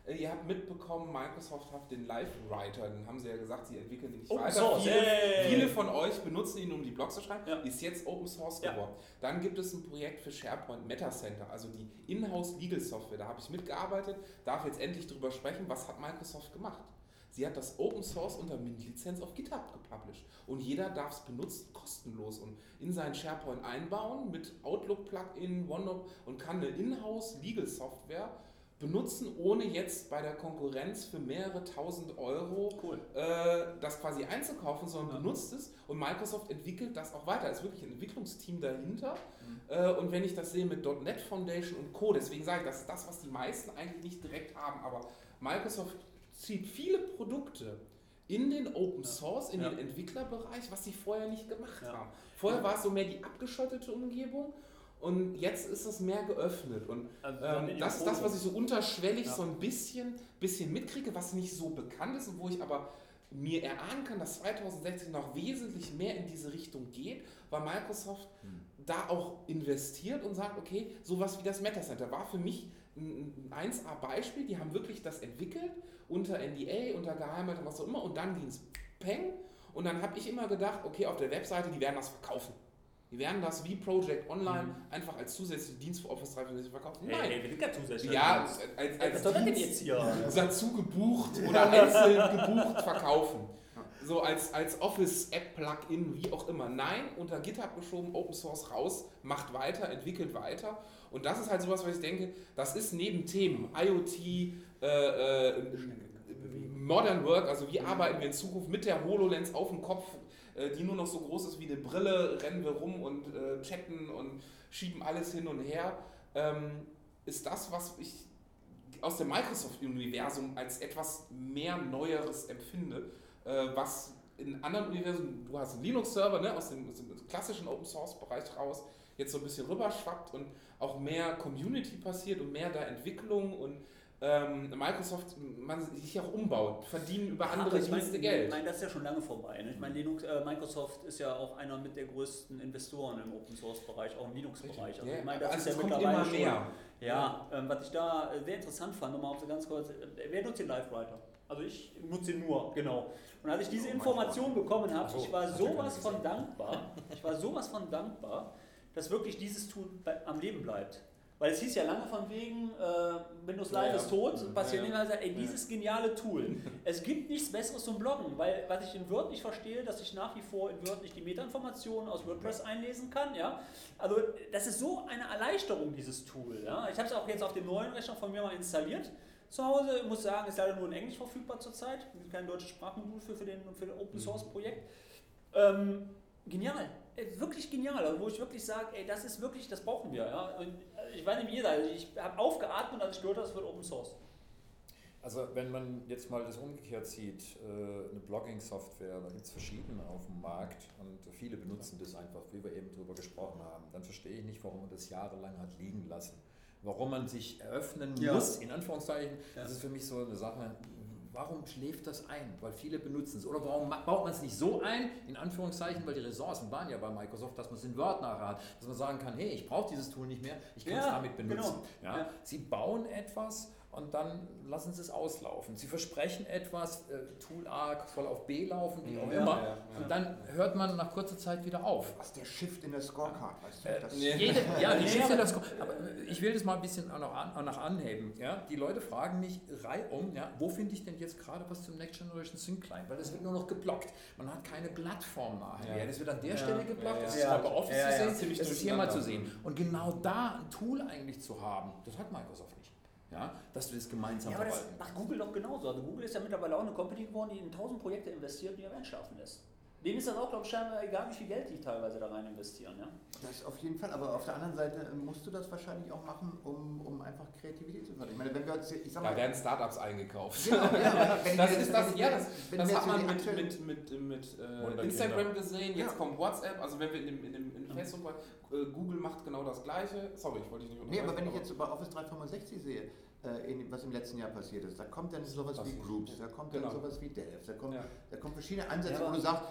Äh, ihr habt mitbekommen, Microsoft hat den Live-Writer, den haben sie ja gesagt, sie entwickeln den nicht Open weiter. Source, viele, viele, von euch benutzen ihn, um die Blogs zu schreiben. Ja. Ist jetzt Open Source ja. geworden. Dann gibt es ein Projekt für SharePoint Meta Center, also die Inhouse Legal Software. Da habe ich mitgearbeitet, darf jetzt endlich darüber sprechen, was hat Microsoft gemacht. Sie hat das Open Source unter MINT-Lizenz auf GitHub gepublished. Und jeder darf es benutzen, kostenlos und in seinen SharePoint einbauen mit Outlook-Plugin, OneNote und kann eine Inhouse Legal Software benutzen, ohne jetzt bei der Konkurrenz für mehrere tausend Euro cool. äh, das quasi einzukaufen, sondern ja. benutzt es und Microsoft entwickelt das auch weiter. Es ist wirklich ein Entwicklungsteam dahinter. Mhm. Äh, und wenn ich das sehe mit .NET Foundation und Co., deswegen sage ich, das ist das, was die meisten eigentlich nicht direkt haben, aber Microsoft zieht viele Produkte in den Open Source, in ja. den Entwicklerbereich, was sie vorher nicht gemacht ja. haben. Vorher war es so mehr die abgeschottete Umgebung und jetzt ist es mehr geöffnet. Und also ähm, das ist das, was ich so unterschwellig ja. so ein bisschen, bisschen mitkriege, was nicht so bekannt ist und wo ich aber mir erahnen kann, dass 2016 noch wesentlich mehr in diese Richtung geht, weil Microsoft hm. da auch investiert und sagt, okay, sowas wie das Meta Center war für mich ein 1A-Beispiel, die haben wirklich das entwickelt unter NDA, unter Geheimhaltung, was auch immer und dann ging es peng und dann habe ich immer gedacht, okay, auf der Webseite, die werden das verkaufen. Die werden das wie Project Online mhm. einfach als zusätzlichen Dienst für Office 365 verkaufen. Nein. Hey, hey, wir zusätzlich. Ja, als, als, als Was Dienst jetzt hier? dazu gebucht oder einzeln (laughs) gebucht verkaufen. So als, als Office-App-Plugin, wie auch immer. Nein, unter GitHub geschoben, Open Source raus, macht weiter, entwickelt weiter. Und das ist halt sowas, was ich denke, das ist neben Themen IoT, äh, äh, Modern Work, also wie arbeiten wir in Zukunft mit der HoloLens auf dem Kopf äh, die nur noch so groß ist wie eine Brille, rennen wir rum und äh, chatten und schieben alles hin und her, ähm, ist das, was ich aus dem Microsoft-Universum als etwas mehr Neueres empfinde, äh, was in anderen Universen, du hast einen Linux-Server ne, aus, dem, aus dem klassischen Open-Source-Bereich raus, jetzt so ein bisschen rüberschwappt und auch mehr Community passiert und mehr da Entwicklung und ähm, Microsoft man sich auch umbaut, verdienen über andere ich Dienste mein, Geld. Ich meine, das ist ja schon lange vorbei. Ne? Ich meine, Linux, äh, Microsoft ist ja auch einer mit der größten Investoren im Open Source Bereich, auch im Linux-Bereich. Also, ich meine, das also ist ja mittlerweile immer mehr. Schon, ja, ähm, was ich da äh, sehr interessant fand, nochmal auf so ganz kurz, äh, wer nutzt den Live-Writer? Also ich nutze ihn nur, genau. Und als ich diese Information bekommen habe, ich war sowas von dankbar, ich war sowas von dankbar, dass wirklich dieses Tool bei, am Leben bleibt. Weil es hieß ja lange von wegen, äh, Windows Live ja, ist tot, ja, passiert ja, ja. ey, dieses geniale Tool. (laughs) es gibt nichts Besseres zum Bloggen, weil was ich in Word nicht verstehe, dass ich nach wie vor in Word nicht die Metainformationen aus WordPress einlesen kann. Ja? Also das ist so eine Erleichterung, dieses Tool. Ja? Ich habe es auch jetzt auf dem neuen Rechner von mir mal installiert zu Hause. Ich muss sagen, ist leider nur in Englisch verfügbar zurzeit. Es gibt kein deutsches Sprachmodul für, für, den, für den Open Source Projekt. Ähm, genial wirklich genial, also wo ich wirklich sage, ey, das ist wirklich, das brauchen wir. Ja? Und ich weiß nicht, wie ihr seid, ich habe aufgeatmet, als ich gehört habe, es wird Open Source. Also wenn man jetzt mal das umgekehrt sieht, äh, eine Blogging-Software, da gibt es verschiedene auf dem Markt und viele benutzen das einfach, wie wir eben darüber gesprochen haben, dann verstehe ich nicht, warum man das jahrelang hat liegen lassen. Warum man sich eröffnen ja. muss, in Anführungszeichen, ja. das ist für mich so eine Sache, warum schläft das ein? Weil viele benutzen es. Oder warum baut man es nicht so ein, in Anführungszeichen, weil die Ressourcen waren ja bei Microsoft, dass man es in Word nachher hat, dass man sagen kann, hey, ich brauche dieses Tool nicht mehr, ich kann es ja, damit benutzen. Genau. Ja? Sie bauen etwas, und dann lassen sie es auslaufen. Sie versprechen etwas, äh, Tool A soll auf B laufen, wie auch ja, immer, ja, ja. und dann hört man nach kurzer Zeit wieder auf. Was der Shift in der Scorecard, weißt du? Äh, jede, ja, die Shift in der Scorecard. Aber ich will das mal ein bisschen auch noch, an, auch noch anheben. Ja? Die Leute fragen mich reihum, ja, wo finde ich denn jetzt gerade was zum Next Generation Sync Client? Weil das wird nur noch geblockt. Man hat keine Plattform nachher. Das wird an der Stelle geblockt, das ist ja. bei Office zu sehen, das ist hier mal zu sehen. Und genau da ein Tool eigentlich zu haben, das hat Microsoft nicht ja, dass wir das gemeinsam ja, aber verwalten. Das macht Google doch genauso. Also Google ist ja mittlerweile auch eine Company geworden, die in tausend Projekte investiert und die am Ende schlafen lässt. Denen ist das auch, glaube ich, scheinbar egal, wie viel Geld die teilweise da rein investieren. Ja? Das auf jeden Fall, aber auf der anderen Seite äh, musst du das wahrscheinlich auch machen, um, um einfach Kreativität zu fördern. Ich meine, wenn wir uns, ich sag mal, da werden Startups eingekauft. Genau, ja, (laughs) das ist das, ja, das, das hat man mit, mit, mit, mit äh, Instagram gesehen, jetzt ja. kommt WhatsApp, also wenn wir in, dem, in, dem, in Facebook, äh, Google macht genau das Gleiche. Sorry, ich wollte dich nicht Nee, aber wenn ich jetzt über Office 365 sehe, äh, in, was im letzten Jahr passiert ist. Da kommt dann sowas wie Groups, da kommt dann genau. sowas wie Delph, da kommt, ja. da kommen verschiedene Ansätze, ja, wo du sagst,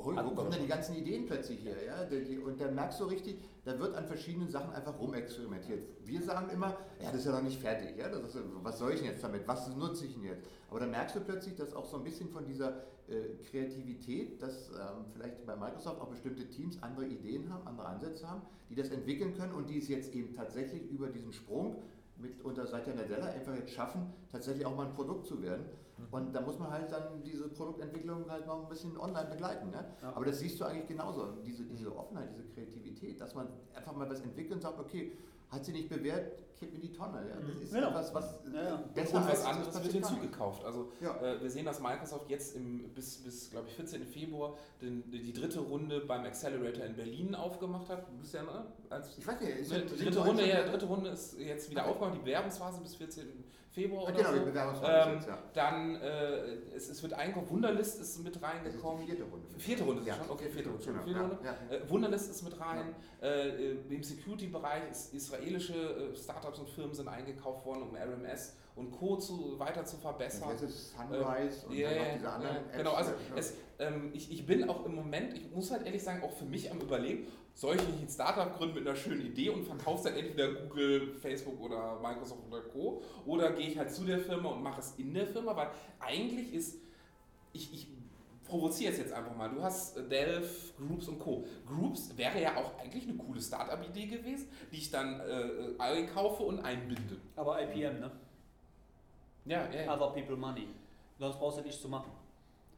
äh, wo, wo kommen denn die ganzen Ideen plötzlich hier? Ja? Und dann merkst du richtig, da wird an verschiedenen Sachen einfach rumexperimentiert. Wir sagen immer, ja, das ist ja noch nicht fertig, ja? Ist, was soll ich denn jetzt damit, was nutze ich denn jetzt? Aber dann merkst du plötzlich, dass auch so ein bisschen von dieser äh, Kreativität, dass ähm, vielleicht bei Microsoft auch bestimmte Teams andere Ideen haben, andere Ansätze haben, die das entwickeln können und die es jetzt eben tatsächlich über diesen Sprung mit unter Satya Nadella einfach jetzt schaffen, tatsächlich auch mal ein Produkt zu werden. Mhm. Und da muss man halt dann diese Produktentwicklung halt noch ein bisschen online begleiten. Ne? Ja. Aber das siehst du eigentlich genauso, diese, diese Offenheit, diese Kreativität, dass man einfach mal was entwickelt und sagt, okay, hat sie nicht bewährt, kipp in die Tonne. Ja? Das ist ja. etwas, was ja, ja. besser Und was anderes wird hinzugekauft. Also äh, wir sehen, dass Microsoft jetzt im, bis, bis glaube ich, 14. Februar den, die dritte Runde beim Accelerator in Berlin aufgemacht hat. Du bist ja, ne? Als, ich weiß nicht, ne, die dritte Runde, ja, dritte Runde ist jetzt wieder okay. aufgemacht, die Bewerbungsphase bis 14. Februar oder genau, so. ähm, jetzt, ja. Dann, äh, es, es wird eingekommen, Wunderlist ist mit reingekommen. vierte Runde. Vierte Runde, ja. schon? Okay, vierte Runde. Genau. Vierte Runde. Äh, Wunderlist ist mit rein. Äh, Im Security-Bereich ist israelische äh, Startups und Firmen sind eingekauft worden, um RMS und Co. Zu, weiter zu verbessern. Jetzt ist Sunrise ähm, und yeah, dann noch diese anderen yeah, Genau, also es, ähm, ich, ich bin auch im Moment, ich muss halt ehrlich sagen, auch für mich am Überlegen, soll ich nicht ein Startup gründen mit einer schönen Idee und verkaufe dann entweder Google, Facebook oder Microsoft oder Co. Oder gehe ich halt zu der Firma und mache es in der Firma, weil eigentlich ist, ich, ich provoziere es jetzt einfach mal. Du hast Delph, Groups und Co. Groups wäre ja auch eigentlich eine coole Startup-Idee gewesen, die ich dann äh, einkaufe und einbinde. Aber IPM, ne? Ja, ja. ja. Other People Money. Sonst brauchst du nichts zu machen.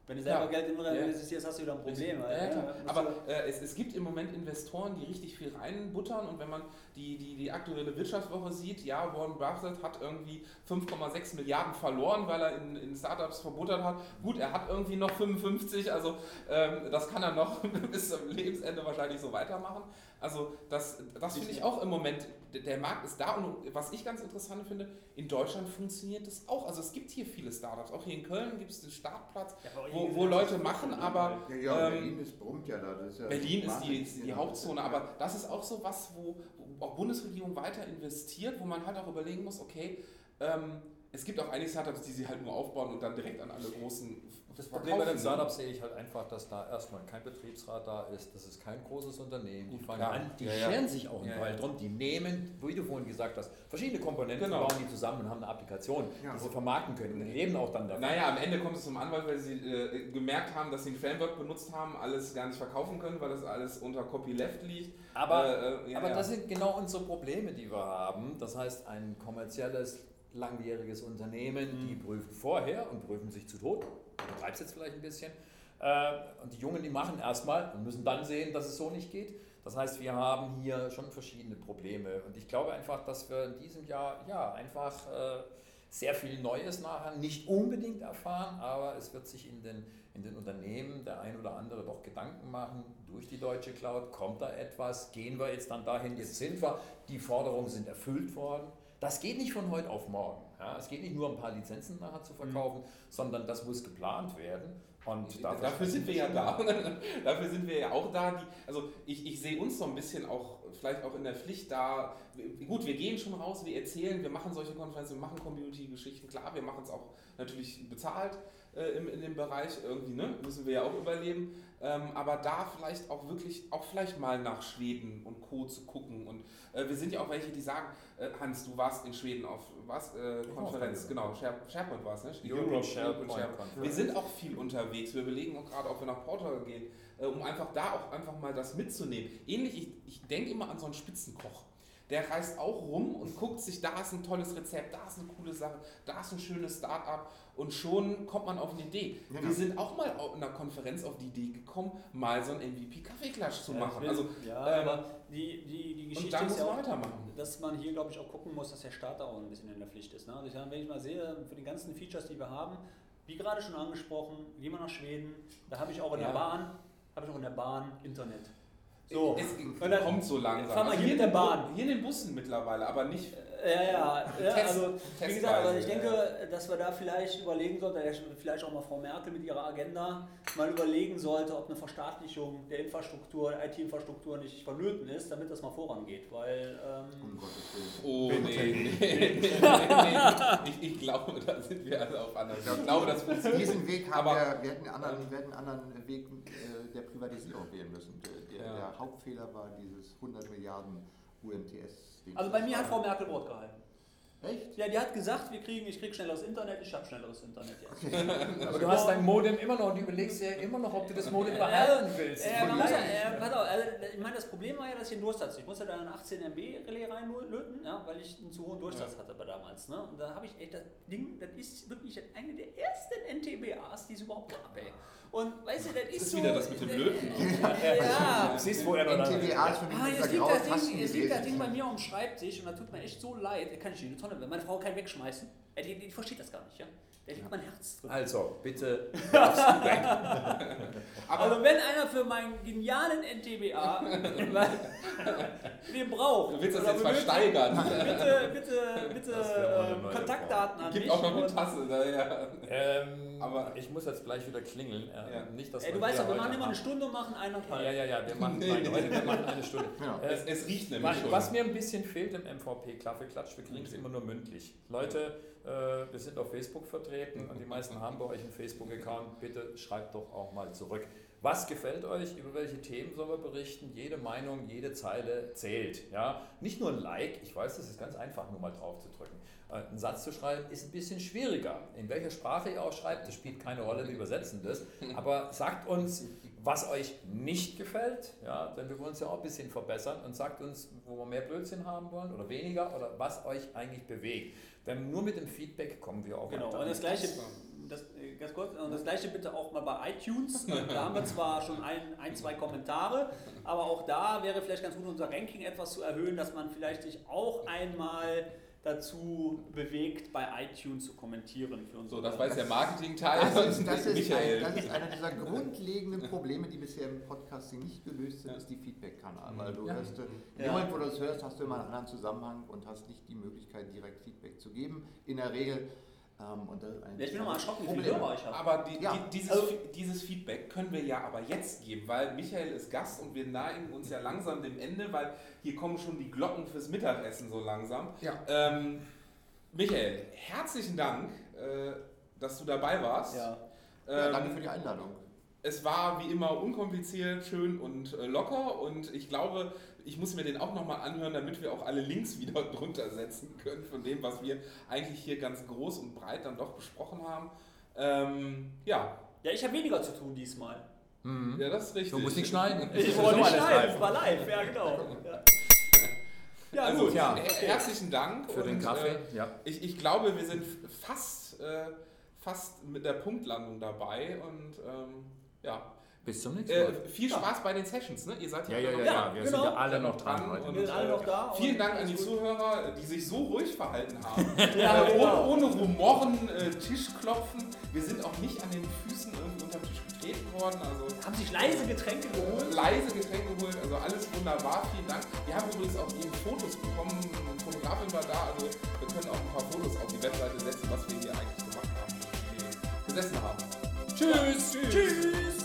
Wenn du selber ja. Geld investierst, hast du wieder ein Problem. Ja, ja, Aber äh, es, es gibt im Moment Investoren, die richtig viel reinbuttern und wenn man die, die, die aktuelle Wirtschaftswoche sieht, ja, Warren Buffett hat irgendwie 5,6 Milliarden verloren, weil er in, in Startups verbuttert hat. Gut, er hat irgendwie noch 55, also ähm, das kann er noch (laughs) bis zum Lebensende wahrscheinlich so weitermachen. Also das, das finde ich auch im Moment, der Markt ist da und was ich ganz interessant finde, in Deutschland funktioniert das auch. Also es gibt hier viele Startups, auch hier in Köln gibt es den Startplatz, ja, wo, wo Leute machen, aber... Ja, ja ähm, Berlin ist brummt ja da. Ja Berlin ist die, ist die Hauptzone, aber das ist auch so was, wo, wo auch Bundesregierung weiter investiert, wo man halt auch überlegen muss, okay, ähm, es gibt auch einige Startups, die sie halt nur aufbauen und dann direkt an alle großen das Problem bei den Startups sehe ich halt einfach, dass da erstmal kein Betriebsrat da ist, das ist kein großes Unternehmen. Die fangen an, die ja, scheren ja. sich auch ja, Fall drum, die nehmen, wie du vorhin gesagt hast, verschiedene Komponenten, genau. bauen die zusammen und haben eine Applikation, die sie vermarkten können und leben auch dann davon. Naja, am Ende kommt es zum Anwalt, weil sie äh, gemerkt haben, dass sie ein Framework benutzt haben, alles gar nicht verkaufen können, weil das alles unter Copyleft liegt. Aber, äh, äh, aber das sind genau unsere Probleme, die wir haben. Das heißt, ein kommerzielles langjähriges Unternehmen, mhm. die prüfen vorher und prüfen sich zu Tod. Du betreibst jetzt vielleicht ein bisschen. Äh, und die Jungen, die machen erstmal und müssen dann sehen, dass es so nicht geht. Das heißt, wir haben hier schon verschiedene Probleme. Und ich glaube einfach, dass wir in diesem Jahr ja einfach äh, sehr viel Neues nachher nicht unbedingt erfahren, aber es wird sich in den, in den Unternehmen der ein oder andere doch Gedanken machen, durch die deutsche Cloud kommt da etwas, gehen wir jetzt dann dahin, jetzt sind wir, die Forderungen sind erfüllt worden. Das geht nicht von heute auf morgen. Ja, es geht nicht nur um ein paar Lizenzen nachher zu verkaufen, mhm. sondern das muss geplant werden. Und dafür, dafür sind wir ja da. (laughs) dafür sind wir ja auch da. Die, also ich, ich sehe uns so ein bisschen auch, vielleicht auch in der Pflicht da. Gut, wir gehen schon raus, wir erzählen, wir machen solche Konferenzen, wir machen Community-Geschichten. Klar, wir machen es auch natürlich bezahlt äh, in, in dem Bereich. Irgendwie ne? müssen wir ja auch überleben. Ähm, aber da vielleicht auch wirklich, auch vielleicht mal nach Schweden und Co. zu gucken. Und äh, wir sind ja auch welche, die sagen, äh, Hans, du warst in Schweden auf was? Äh, Konferenz, genau, SharePoint war es, ne? Europe, SharePoint. SharePoint. Wir sind auch viel unterwegs. Wir überlegen auch gerade, ob wir nach Portugal gehen, äh, um einfach da auch einfach mal das mitzunehmen. Ähnlich, ich, ich denke immer an so einen Spitzenkoch der reist auch rum und guckt sich, da ist ein tolles Rezept, da ist eine coole Sache, da ist ein schönes Start-up und schon kommt man auf eine Idee. Genau. Wir sind auch mal in einer Konferenz auf die Idee gekommen, mal so ein MVP-Kaffeeklatsch zu machen. Will, also, ja, ähm, aber die, die, die Geschichte ist ja auch, weitermachen. dass man hier, glaube ich, auch gucken muss, dass der Starter auch ein bisschen in der Pflicht ist. Ne? Also ich, wenn ich mal sehe, für die ganzen Features, die wir haben, wie gerade schon angesprochen, gehen wir nach Schweden, da habe ich auch in ja. der Bahn, habe ich auch in der Bahn Internet. So. Es, es kommt so langsam. Fahr mal also hier in der Bahn. Hier in den Bussen mittlerweile, aber nicht ja, ja, ja also wie gesagt, aber ich denke, dass wir da vielleicht überlegen sollten, vielleicht auch mal Frau Merkel mit ihrer Agenda mal überlegen sollte, ob eine Verstaatlichung der Infrastruktur, IT-Infrastruktur nicht vonnöten ist, damit das mal vorangeht, weil... Ähm um (laughs) Oh, (laughs) nee, nee, nee, nee, Ich, ich, glaube, da sind wir alle auf anderen. Ich glaube, dass wir diesen Weg haben aber, wir, wir hätten einen anderen, wir hätten einen anderen Weg äh, der Privatisierung wählen müssen. Ja. der Hauptfehler war dieses 100 Milliarden UMTS also bei mir hat Frau Merkel Wort gehalten. Echt? Ja, die hat gesagt, wir kriegen, ich kriege schnelleres Internet, ich habe schnelleres Internet jetzt. Okay. (laughs) Aber du hast dein Modem immer noch und du überlegst ja immer noch, ob du das Modem behalten willst. Äh, man muss ja, äh, pass auf, also, ich meine, das Problem war ja, dass ich einen Durst hatte. Ich musste da einen 18 MB Relais reinlöten, ja, weil ich einen zu hohen Durchsatz ja. hatte bei damals. Ne? Und da habe ich echt das Ding, das ist wirklich eine der ersten NTBAs, die es überhaupt gab. Ey. Und weißt du, das ist, das ist so. wieder das mit dem Löten. (laughs) ja. ja. Siehst wo er noch ist mich ah, jetzt liegt, das Ding, jetzt liegt das Ding bei mir am Schreibtisch und da tut mir echt so leid. Kann ich in die Tonne, wenn meine Frau keinen wegschmeißen. Die, die, die versteht das gar nicht, ja. Da liegt mein Herz drin. Also, bitte (laughs) also, (laughs) wenn einer für meinen genialen NTBA (laughs) den braucht. Du willst das jetzt versteigern. Bitte, bitte, bitte ähm, Kontaktdaten an Gibt mich. auch noch eine Tasse. Da, ja. ähm, aber ich muss jetzt gleich wieder klingeln. Äh, ja. nicht, dass Ey, du weißt doch, wir machen immer eine Stunde und machen eineinhalb. Ja, ja, ja, wir machen, nee, heute, wir machen eine Stunde. Ja. Äh, es, es, riecht nämlich was, schon. Was mir ein bisschen fehlt im MVP-Kaffeeklatsch, wir kriegen es immer nur mündlich. Leute, wir sind auf Facebook vertreten und die meisten haben bei euch einen Facebook-Account. Bitte schreibt doch auch mal zurück. Was gefällt euch? Über welche Themen sollen wir berichten? Jede Meinung, jede Zeile zählt. Ja? Nicht nur ein Like, ich weiß, das ist ganz einfach, nur mal drauf zu drücken. Äh, einen Satz zu schreiben ist ein bisschen schwieriger. In welcher Sprache ihr auch schreibt, das spielt keine Rolle, wir übersetzen das. Aber sagt uns, was euch nicht gefällt, ja, denn wir wollen uns ja auch ein bisschen verbessern und sagt uns, wo wir mehr Blödsinn haben wollen oder weniger oder was euch eigentlich bewegt. Denn nur mit dem Feedback kommen wir auch genau. weiter. Und das gleiche, das, äh, ganz kurz, und das gleiche bitte auch mal bei iTunes. (laughs) Da haben wir zwar schon ein, ein, zwei Kommentare, aber auch da wäre vielleicht ganz gut, unser Ranking etwas zu erhöhen, dass man vielleicht sich auch einmal dazu bewegt, bei iTunes zu kommentieren. Für so, das war jetzt der Marketing-Teil. Das, ist, das, ist ein, das ist einer dieser grundlegenden Probleme, die bisher im Podcasting nicht gelöst sind, ja. ist die Feedback-Kanal. Weil du ja. hörst, in dem Moment, wo du das hörst, hast du immer einen anderen Zusammenhang und hast nicht die Möglichkeit, direkt Feedback zu geben. In der Regel ähm, und das ich bin nochmal erschrocken, wie viele Hörer ich habe. Aber die, ja. die, dieses, also, dieses, Feedback können wir ja aber jetzt geben, weil Michael ist Gast und wir neigen uns ja langsam dem Ende, weil hier kommen schon die Glocken fürs Mittagessen so langsam. Ja. Ähm, Michael, herzlichen Dank, äh, dass du dabei warst. Ja. Ähm, danke für die Einladung. Es war wie immer unkompliziert, schön und äh, locker und ich glaube, ich muss mir den auch nochmal anhören, damit wir auch alle Links wieder (laughs) drunter setzen können von dem, was wir eigentlich hier ganz groß und breit dann doch besprochen haben. Ähm, ja. Ja, ich habe weniger zu tun diesmal. Mhm. Ja, das ist richtig. Du musst nicht schneiden. (laughs) Ich wollte nicht schneiden, es war live, ja genau. (laughs) Ja. Ja, also, gut, ja. herzlichen Dank. Für und, den Kaffee, äh, ja. Ich, ich glaube, wir sind fast, äh, fast mit der Punktlandung dabei und ähm, ja, Bis zum nächsten Äh, Mal. viel Spaß bei den Sessions, ne? Ihr seid Ja, ja, ja, alle ja, noch ja, dran. wir genau. sind ja alle Dann noch dran heute. Wir sind alle noch da und Vielen Dank an die. Zuhörer, die sich so ruhig verhalten haben. (laughs) Ja, äh, genau. ohne, ohne Rumoren, äh, Tischklopfen. Wir sind auch nicht an den Füßen irgendwie unter den Tisch getreten worden. Also Haben sich leise Getränke geholt. leise Getränke geholt, also alles wunderbar, vielen Dank. Wir haben übrigens auch eben Fotos bekommen, eine Fotografin war da, also wir können auch ein paar Fotos auf die Webseite setzen, was wir hier eigentlich gemacht haben, wir gesessen haben. Tschüss. Tschüss.